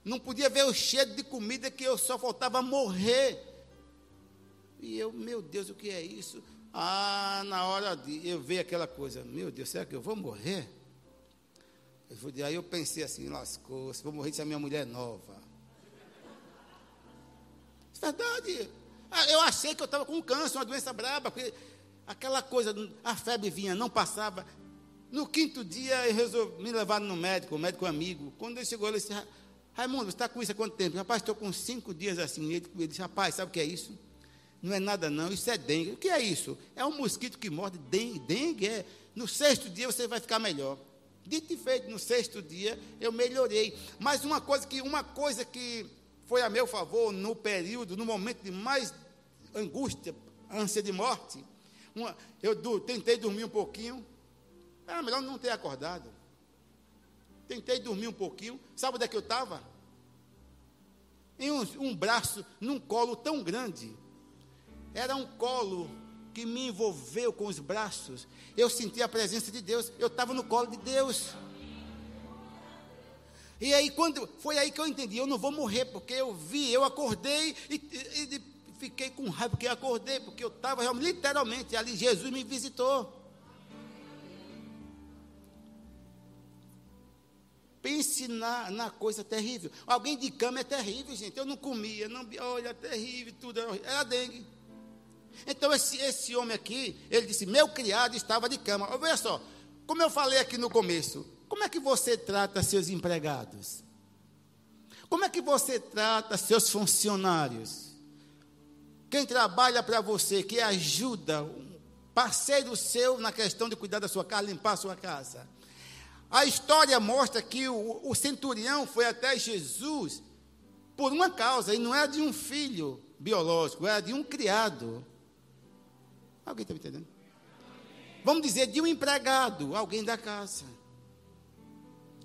Não podia ver o cheiro de comida que eu só faltava morrer. E eu, meu Deus, o que é isso? Ah, na hora de eu ver aquela coisa, meu Deus, será que eu vou morrer? Eu, aí eu pensei assim, lascou, se vou morrer se a minha mulher é nova. Verdade. Ah, eu achei que eu estava com câncer, uma doença braba, porque aquela coisa, a febre vinha, não passava. No quinto dia, eu resolvi me levar no médico, o médico amigo. Quando ele chegou, ele disse: Raimundo, você está com isso há quanto tempo? Rapaz, estou com cinco dias assim. Ele, ele disse: Rapaz, sabe o que é isso? Não é nada, não. Isso é dengue. O que é isso? É um mosquito que morde. Dengue, dengue é. No sexto dia você vai ficar melhor. Dito e feito, no sexto dia eu melhorei. Mas uma coisa que, uma coisa que foi a meu favor no período, no momento de mais angústia, ânsia de morte, uma, eu do, tentei dormir um pouquinho, era melhor não ter acordado. Tentei dormir um pouquinho. Sabe onde é que eu estava? Em um, um braço, num colo tão grande. Era um colo que me envolveu com os braços. Eu senti a presença de Deus. Eu estava no colo de Deus. E aí, quando foi aí que eu entendi, eu não vou morrer, porque eu vi, eu acordei e, e, e fiquei com raiva, porque eu acordei, porque eu estava literalmente ali, Jesus me visitou. Pense na, na coisa terrível. Alguém de cama é terrível, gente. Eu não comia, não, olha, é terrível, tudo era, era dengue. Então, esse, esse homem aqui, ele disse: Meu criado estava de cama. Olha só, como eu falei aqui no começo, como é que você trata seus empregados? Como é que você trata seus funcionários? Quem trabalha para você, que ajuda, um parceiro seu na questão de cuidar da sua casa, limpar a sua casa. A história mostra que o, o centurião foi até Jesus por uma causa, e não era de um filho biológico, era de um criado. Alguém está me entendendo? Vamos dizer, de um empregado, alguém da casa.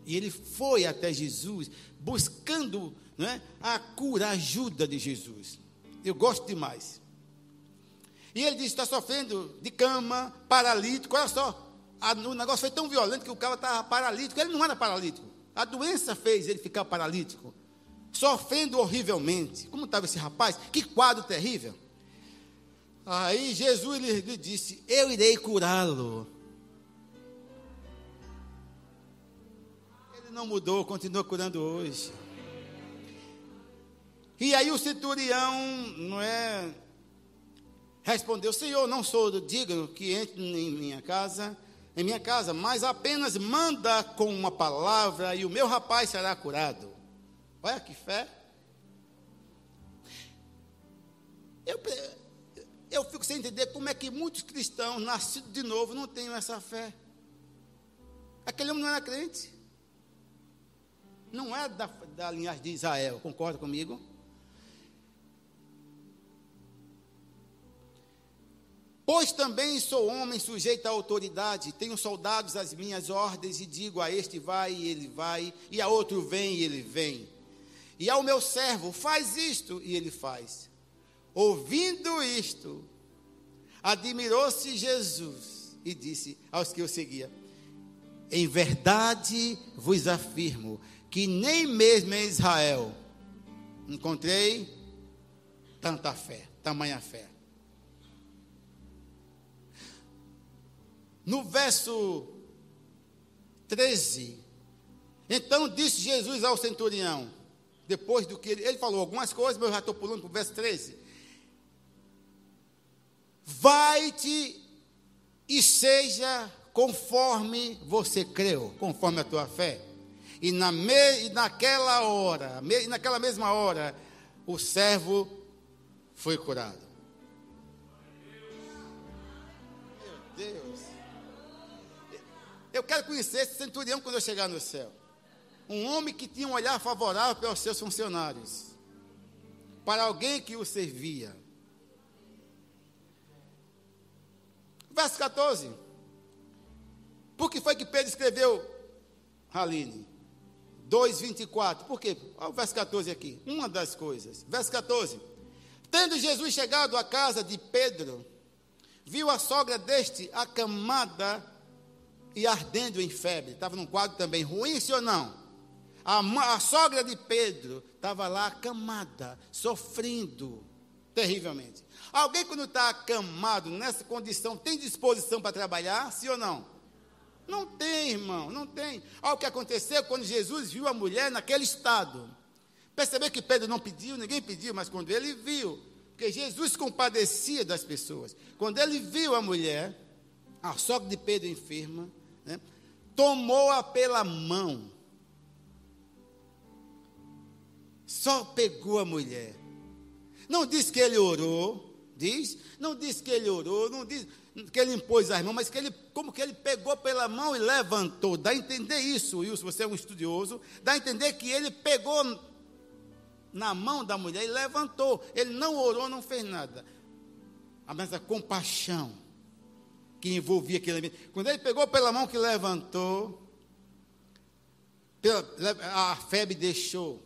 E ele foi até Jesus, buscando né, a cura, a ajuda de Jesus. Eu gosto demais. E ele disse: está sofrendo de cama, paralítico. Olha só, a, o negócio foi tão violento que o cara estava paralítico. Ele não era paralítico. A doença fez ele ficar paralítico, sofrendo horrivelmente. Como estava esse rapaz? Que quadro terrível. Aí Jesus lhe, lhe disse: Eu irei curá-lo. Ele não mudou, continua curando hoje. E aí o centurião, não é, respondeu: Senhor, não sou digno que entre em minha casa em minha casa, mas apenas manda com uma palavra e o meu rapaz será curado. Olha que fé. Eu, eu fico sem entender como é que muitos cristãos nascidos de novo não têm essa fé. Aquele homem não era crente. Não é da, da linhagem de Israel, concorda comigo? Pois também sou homem sujeito à autoridade, tenho soldados às minhas ordens, e digo a este vai e ele vai, e a outro vem e ele vem. E ao meu servo, faz isto e ele faz. Ouvindo isto, Admirou-se Jesus e disse aos que o seguiam: Em verdade vos afirmo que nem mesmo em Israel encontrei tanta fé, tamanha fé. No verso 13, então disse Jesus ao centurião, depois do que ele, ele falou algumas coisas, mas eu já estou pulando para o verso 13. Vai-te e seja conforme você creu, conforme a tua fé. E, na me, e naquela hora, me, naquela mesma hora, o servo foi curado. Meu Deus. Eu quero conhecer esse centurião quando eu chegar no céu. Um homem que tinha um olhar favorável para os seus funcionários, para alguém que o servia. Verso 14. Por que foi que Pedro escreveu, Haline? 2,24. Por quê? Olha o verso 14 aqui. Uma das coisas. Verso 14. Tendo Jesus chegado à casa de Pedro, viu a sogra deste acamada e ardendo em febre. Estava num quadro também ruim, sim ou não? A, a sogra de Pedro estava lá acamada, sofrendo terrivelmente. Alguém, quando está acamado nessa condição, tem disposição para trabalhar, sim ou não? Não tem, irmão, não tem. Olha o que aconteceu quando Jesus viu a mulher naquele estado. Percebeu que Pedro não pediu, ninguém pediu, mas quando ele viu, porque Jesus compadecia das pessoas. Quando ele viu a mulher, a sogra de Pedro enferma, né, tomou-a pela mão. Só pegou a mulher. Não diz que ele orou, diz. Não diz que ele orou, não diz que ele impôs as mãos, mas que ele, como que ele pegou pela mão e levantou. Dá a entender isso, Wilson, você é um estudioso. Dá a entender que ele pegou na mão da mulher e levantou. Ele não orou, não fez nada. A compaixão que envolvia aquele ambiente. Quando ele pegou pela mão que levantou, a febre deixou.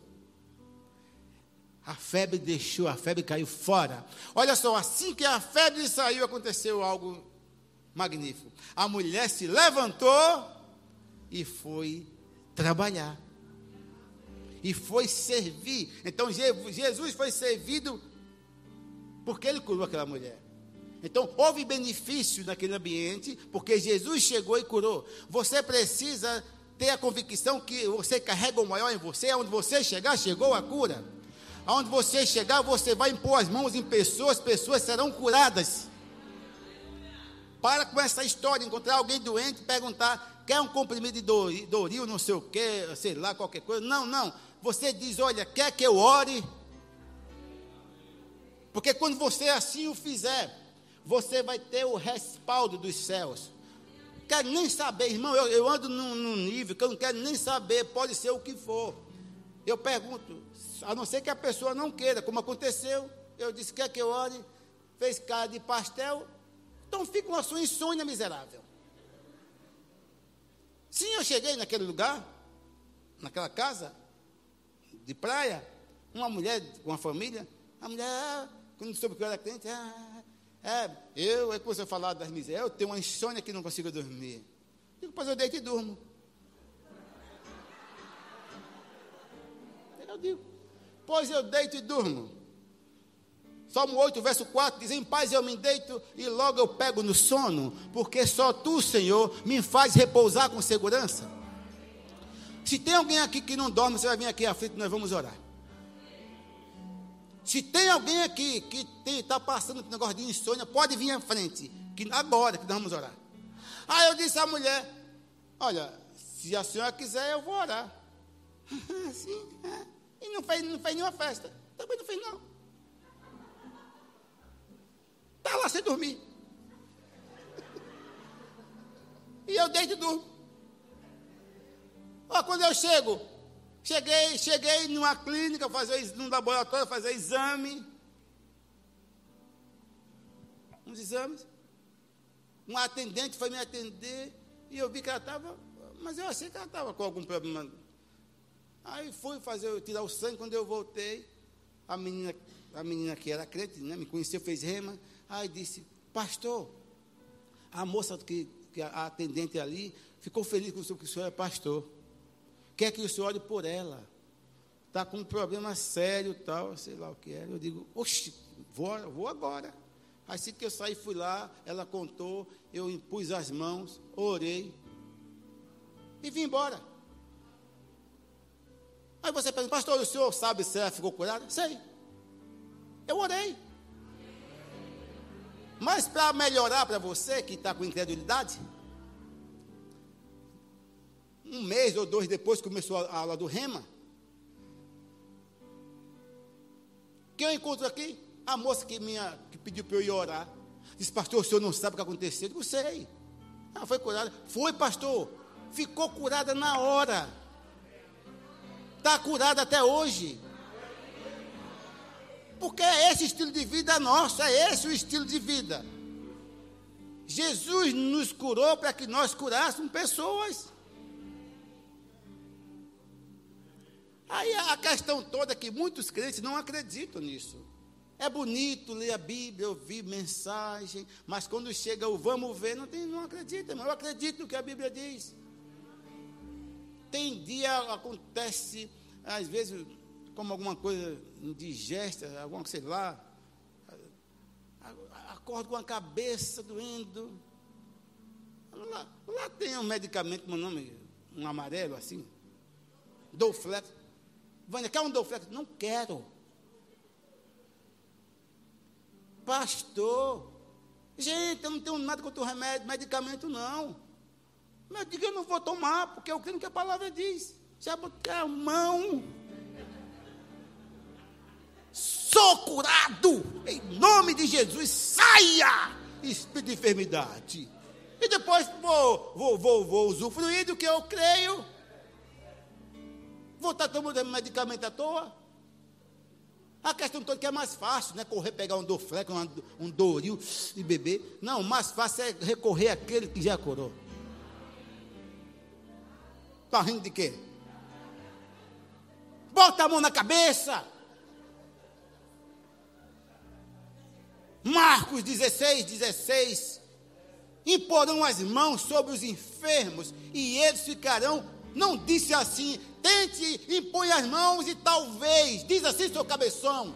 A febre deixou, a febre caiu fora. Olha só, assim que a febre saiu, aconteceu algo magnífico. A mulher se levantou e foi trabalhar. E foi servir. Então Jesus foi servido porque ele curou aquela mulher. Então, houve benefício naquele ambiente, porque Jesus chegou e curou. Você precisa ter a convicção que você carrega o maior em você, aonde você chegar, chegou a cura. Aonde você chegar, você vai impor as mãos em pessoas, pessoas serão curadas. Para com essa história, encontrar alguém doente perguntar, quer um comprimido de Doril, não sei o que, sei lá, qualquer coisa. Não, não. Você diz, olha, quer que eu ore? Porque quando você assim o fizer, você vai ter o respaldo dos céus. Quero nem saber, irmão, eu, eu ando num, num, nível que eu não quero nem saber, pode ser o que for. Eu pergunto, a não ser que a pessoa não queira, como aconteceu, eu disse, quer que eu ore? Fez cara de pastel, então fica uma sua insônia miserável. Sim, eu cheguei naquele lugar, naquela casa de praia, uma mulher com uma família, a mulher, quando soube que eu era crente, ah, é, eu, é que você falar das misérias, eu tenho uma insônia que não consigo dormir. Digo, pois eu deito e durmo. Eu digo, pois eu deito e durmo. Salmo 8, verso 4 diz: Em paz eu me deito e logo eu pego no sono, porque só tu, Senhor, me faz repousar com segurança. Se tem alguém aqui que não dorme, você vai vir aqui à frente, nós vamos orar. Se tem alguém aqui que está passando por um negócio de insônia, pode vir à frente. Que agora que nós vamos orar. Aí eu disse à mulher: Olha, se a senhora quiser, eu vou orar. Sim, é. E não fez, não fez nenhuma festa. Também não fez, não. Está lá sem dormir. E eu deito e durmo. Quando eu chego, Cheguei, cheguei numa clínica, fazer, num laboratório, fazer exame. Uns exames. Um atendente foi me atender e eu vi que ela estava, mas eu achei que ela estava com algum problema. Aí fui fazer, tirar o sangue, quando eu voltei, a menina, a menina que era crente, né, me conheceu, fez rema, aí disse, Pastor, a moça que, que a atendente ali ficou feliz com o senhor, que o senhor é pastor. Quer que o senhor olhe por ela. Está com um problema sério, tal, sei lá o que era. Eu digo, oxe, vou, vou agora. Assim que eu saí, fui lá, ela contou, eu impus as mãos, orei e vim embora. Aí você pergunta, pastor, o senhor sabe se ela ficou curada? Sei. Eu orei. Mas para melhorar para você que está com incredulidade, um mês ou dois depois começou a aula do Rema. Quem eu encontro aqui? A moça que, minha, que pediu para eu ir orar. Disse, pastor, o senhor não sabe o que aconteceu? Eu digo, sei. Ela foi curada. Foi, pastor. Ficou curada na hora. Está curada até hoje. Porque é esse estilo de vida nosso, é esse o estilo de vida. Jesus nos curou para que nós curássemos pessoas. Aí a questão toda é que muitos crentes não acreditam nisso. É bonito ler a Bíblia, ouvir mensagem, mas quando chega o vamos ver, não, tem, não acredita, mas eu acredito no que a Bíblia diz. Tem dia, acontece, às vezes, como alguma coisa indigesta, alguma, sei lá, acordo com a cabeça doendo. Lá, lá tem um medicamento com o nome, um amarelo assim, Dolflex. Vânia, quer um Dolflex? Não quero. Pastor, gente, eu não tenho nada contra o remédio, medicamento não. Mas eu digo, eu não vou tomar, porque eu creio que a palavra diz. Já botei a mão sou curado, em nome de Jesus, saia, espírito de enfermidade. E depois vou, vou, vou, vou usufruir do que eu creio. Vou estar tomando medicamento à toa. A questão toda é que é mais fácil, né? Correr, pegar um Dorflex, um, um Doril e beber. Não, mais fácil é recorrer àquele que já curou. Está rindo de quê? Bota a mão na cabeça. Marcos 16, 16. Imporão as mãos sobre os enfermos e eles ficarão. Não disse assim, tente, impõe as mãos e talvez. Diz assim, seu cabeção.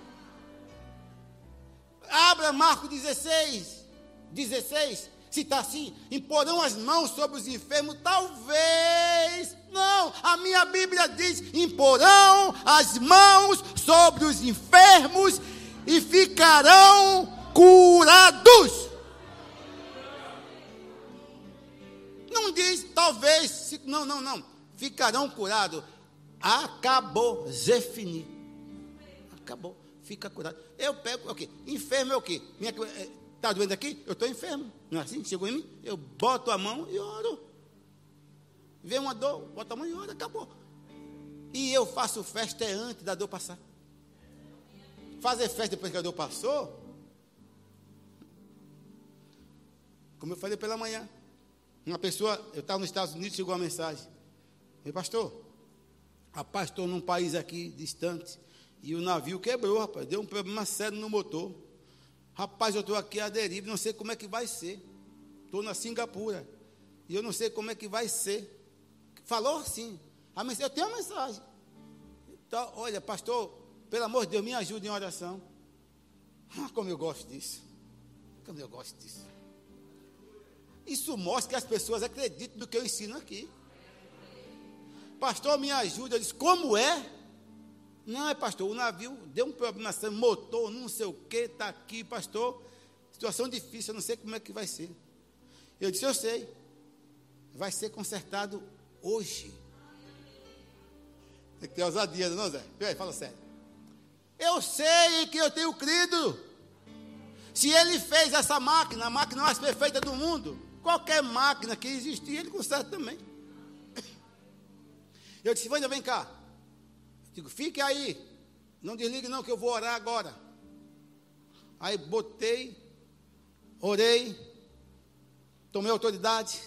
Abra Marcos 16, 16. Se está assim, imporão as mãos sobre os enfermos, talvez. Não, a minha Bíblia diz: imporão as mãos sobre os enfermos e ficarão curados. Não diz, talvez, não, não, não. Ficarão curados. Acabou, Zefini. Acabou, fica curado. Eu pego, o? Enfermo é o quê? Está eh, doendo aqui? Eu estou enfermo. Não é assim? Chegou em mim? Eu boto a mão e oro. Vem uma dor, boto a mão e oro, acabou. E eu faço festa antes da dor passar. Fazer festa depois que a dor passou, Como eu falei pela manhã. Uma pessoa, eu estava nos Estados Unidos, chegou uma mensagem. Meu pastor, rapaz, estou num país aqui distante. E o navio quebrou, rapaz. Deu um problema sério no motor. Rapaz, eu estou aqui à deriva, não sei como é que vai ser. Estou na Singapura. E eu não sei como é que vai ser. Falou assim. Eu tenho uma mensagem. Então, olha, pastor, pelo amor de Deus, me ajude em oração. Ah, como eu gosto disso. Como eu gosto disso. Isso mostra que as pessoas acreditam no que eu ensino aqui. Pastor, me ajuda. Eu disse, como é? Não, é pastor, o navio deu um problema, motor, não sei o que, está aqui, pastor. Situação difícil, eu não sei como é que vai ser. Eu disse, eu sei. Vai ser consertado hoje. Tem que ter ousadia, não, Zé? Fala sério. Eu sei que eu tenho crido. Se ele fez essa máquina, a máquina mais perfeita do mundo, Qualquer máquina que existia, ele conserta também. Eu disse, Vânia, vem cá. Eu digo, fique aí. Não desligue não, que eu vou orar agora. Aí botei, orei, tomei autoridade,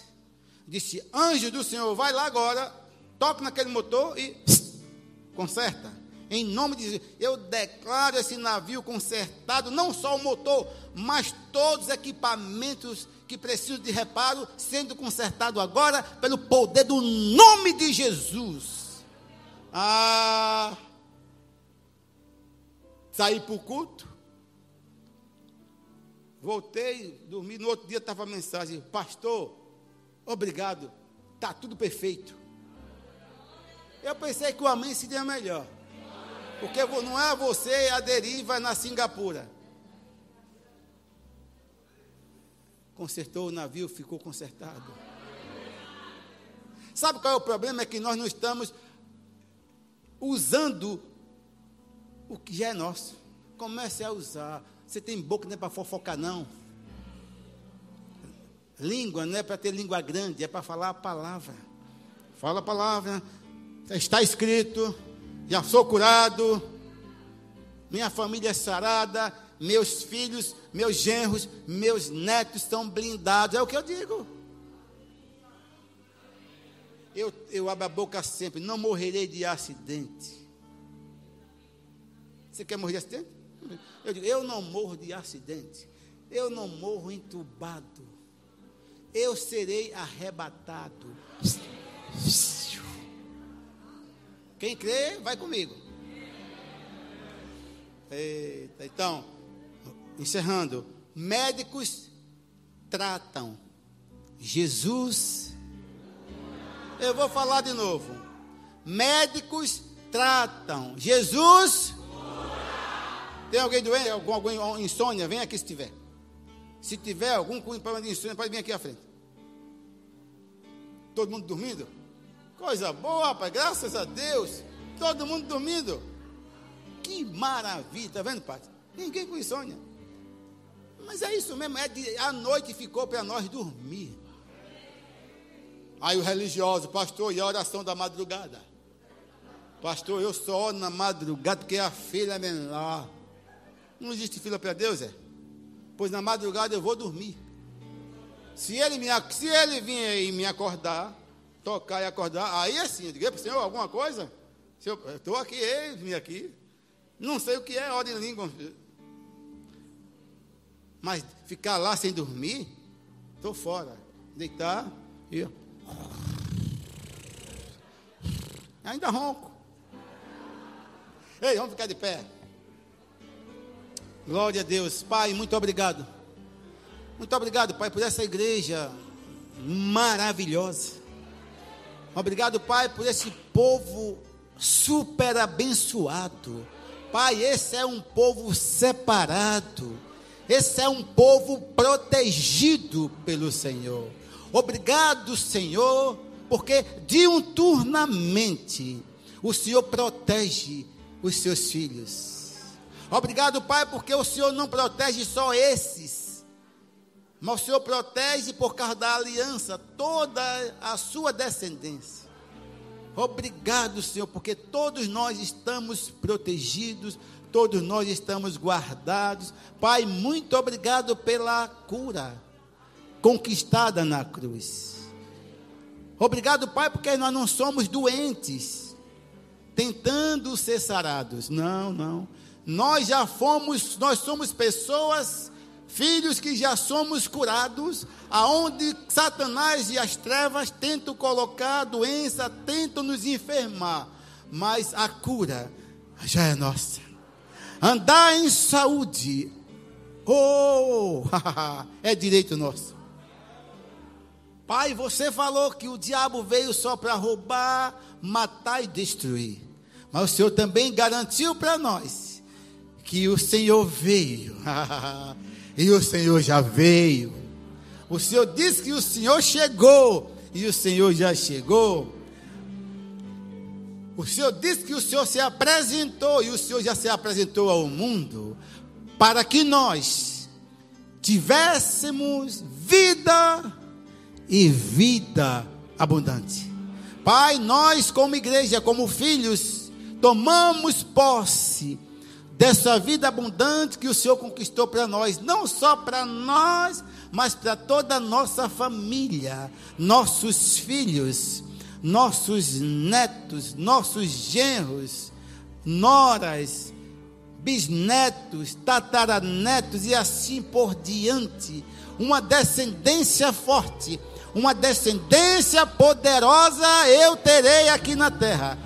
disse, anjo do Senhor, vai lá agora, toque naquele motor e conserta. Em nome de Jesus, eu declaro esse navio consertado, não só o motor, mas todos os equipamentos que precisam de reparo, sendo consertado agora pelo poder do nome de Jesus. Ah, saí para o culto, voltei, dormi, no outro dia estava a mensagem, pastor, obrigado, está tudo perfeito. Eu pensei que o amém seria melhor. Porque não é você a deriva na Singapura. Consertou o navio, ficou consertado. Sabe qual é o problema? É que nós não estamos usando o que já é nosso. Comece a usar. Você tem boca não é para fofocar, não. Língua não é para ter língua grande, é para falar a palavra. Fala a palavra. Está escrito já sou curado, minha família é sarada, meus filhos, meus genros, meus netos estão blindados. É o que eu digo. Eu, eu abro a boca sempre, não morrerei de acidente. Você quer morrer de acidente? Eu digo, eu não morro de acidente. Eu não morro entubado. Eu serei arrebatado. Quem crê, vai comigo. Eita, então, encerrando. Médicos tratam. Jesus. Eu vou falar de novo. Médicos tratam. Jesus. Tem alguém doente? Algum, algum insônia? Vem aqui se tiver. Se tiver algum problema de insônia, pode vir aqui à frente. Todo mundo dormindo? Coisa boa, rapaz, graças a Deus. Todo mundo dormindo. Que maravilha, tá vendo, pai? Ninguém com insônia. Mas é isso mesmo, é de, a noite ficou para nós dormir. Aí o religioso, pastor, e a oração da madrugada? Pastor, eu só na madrugada porque a filha é menor. Não existe fila para Deus, é? Pois na madrugada eu vou dormir. Se ele, me, se ele vir aí me acordar, tocar e acordar, aí assim, eu digo, Senhor, alguma coisa? estou aqui, eis-me aqui. Não sei o que é ordem em língua. Mas ficar lá sem dormir, estou fora. Deitar e. Ainda ronco. Ei, vamos ficar de pé. Glória a Deus. Pai, muito obrigado. Muito obrigado, Pai, por essa igreja maravilhosa. Obrigado, Pai, por esse povo super abençoado. Pai, esse é um povo separado. Esse é um povo protegido pelo Senhor. Obrigado, Senhor, porque diuturnamente o Senhor protege os seus filhos. Obrigado, Pai, porque o Senhor não protege só esses mas o Senhor protege por causa da aliança toda a sua descendência. Obrigado, Senhor, porque todos nós estamos protegidos, todos nós estamos guardados. Pai, muito obrigado pela cura conquistada na cruz. Obrigado, Pai, porque nós não somos doentes, tentando ser sarados. Não, não. Nós já fomos, nós somos pessoas filhos que já somos curados, aonde Satanás e as trevas tentam colocar a doença, tentam nos enfermar, mas a cura já é nossa. Andar em saúde, oh, é direito nosso. Pai, você falou que o diabo veio só para roubar, matar e destruir. Mas o Senhor também garantiu para nós que o Senhor veio E o Senhor já veio. O Senhor disse que o Senhor chegou. E o Senhor já chegou. O Senhor disse que o Senhor se apresentou. E o Senhor já se apresentou ao mundo. Para que nós tivéssemos vida e vida abundante. Pai, nós, como igreja, como filhos, tomamos posse dessa vida abundante que o Senhor conquistou para nós, não só para nós, mas para toda a nossa família, nossos filhos, nossos netos, nossos genros. noras, bisnetos, tataranetos e assim por diante. Uma descendência forte, uma descendência poderosa eu terei aqui na terra.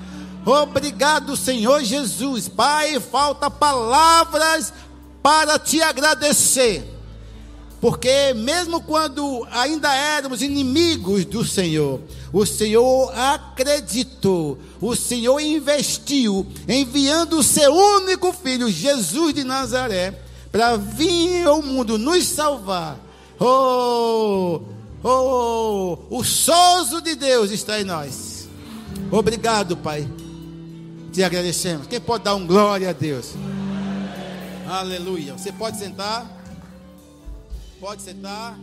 Obrigado, Senhor Jesus. Pai, falta palavras para te agradecer. Porque mesmo quando ainda éramos inimigos do Senhor, o Senhor acreditou, o Senhor investiu, enviando o seu único filho, Jesus de Nazaré, para vir ao mundo nos salvar. Oh, oh, o sozo de Deus está em nós. Obrigado, Pai. Te agradecemos. Quem pode dar um glória a Deus? Aleluia. Você pode sentar. Pode sentar.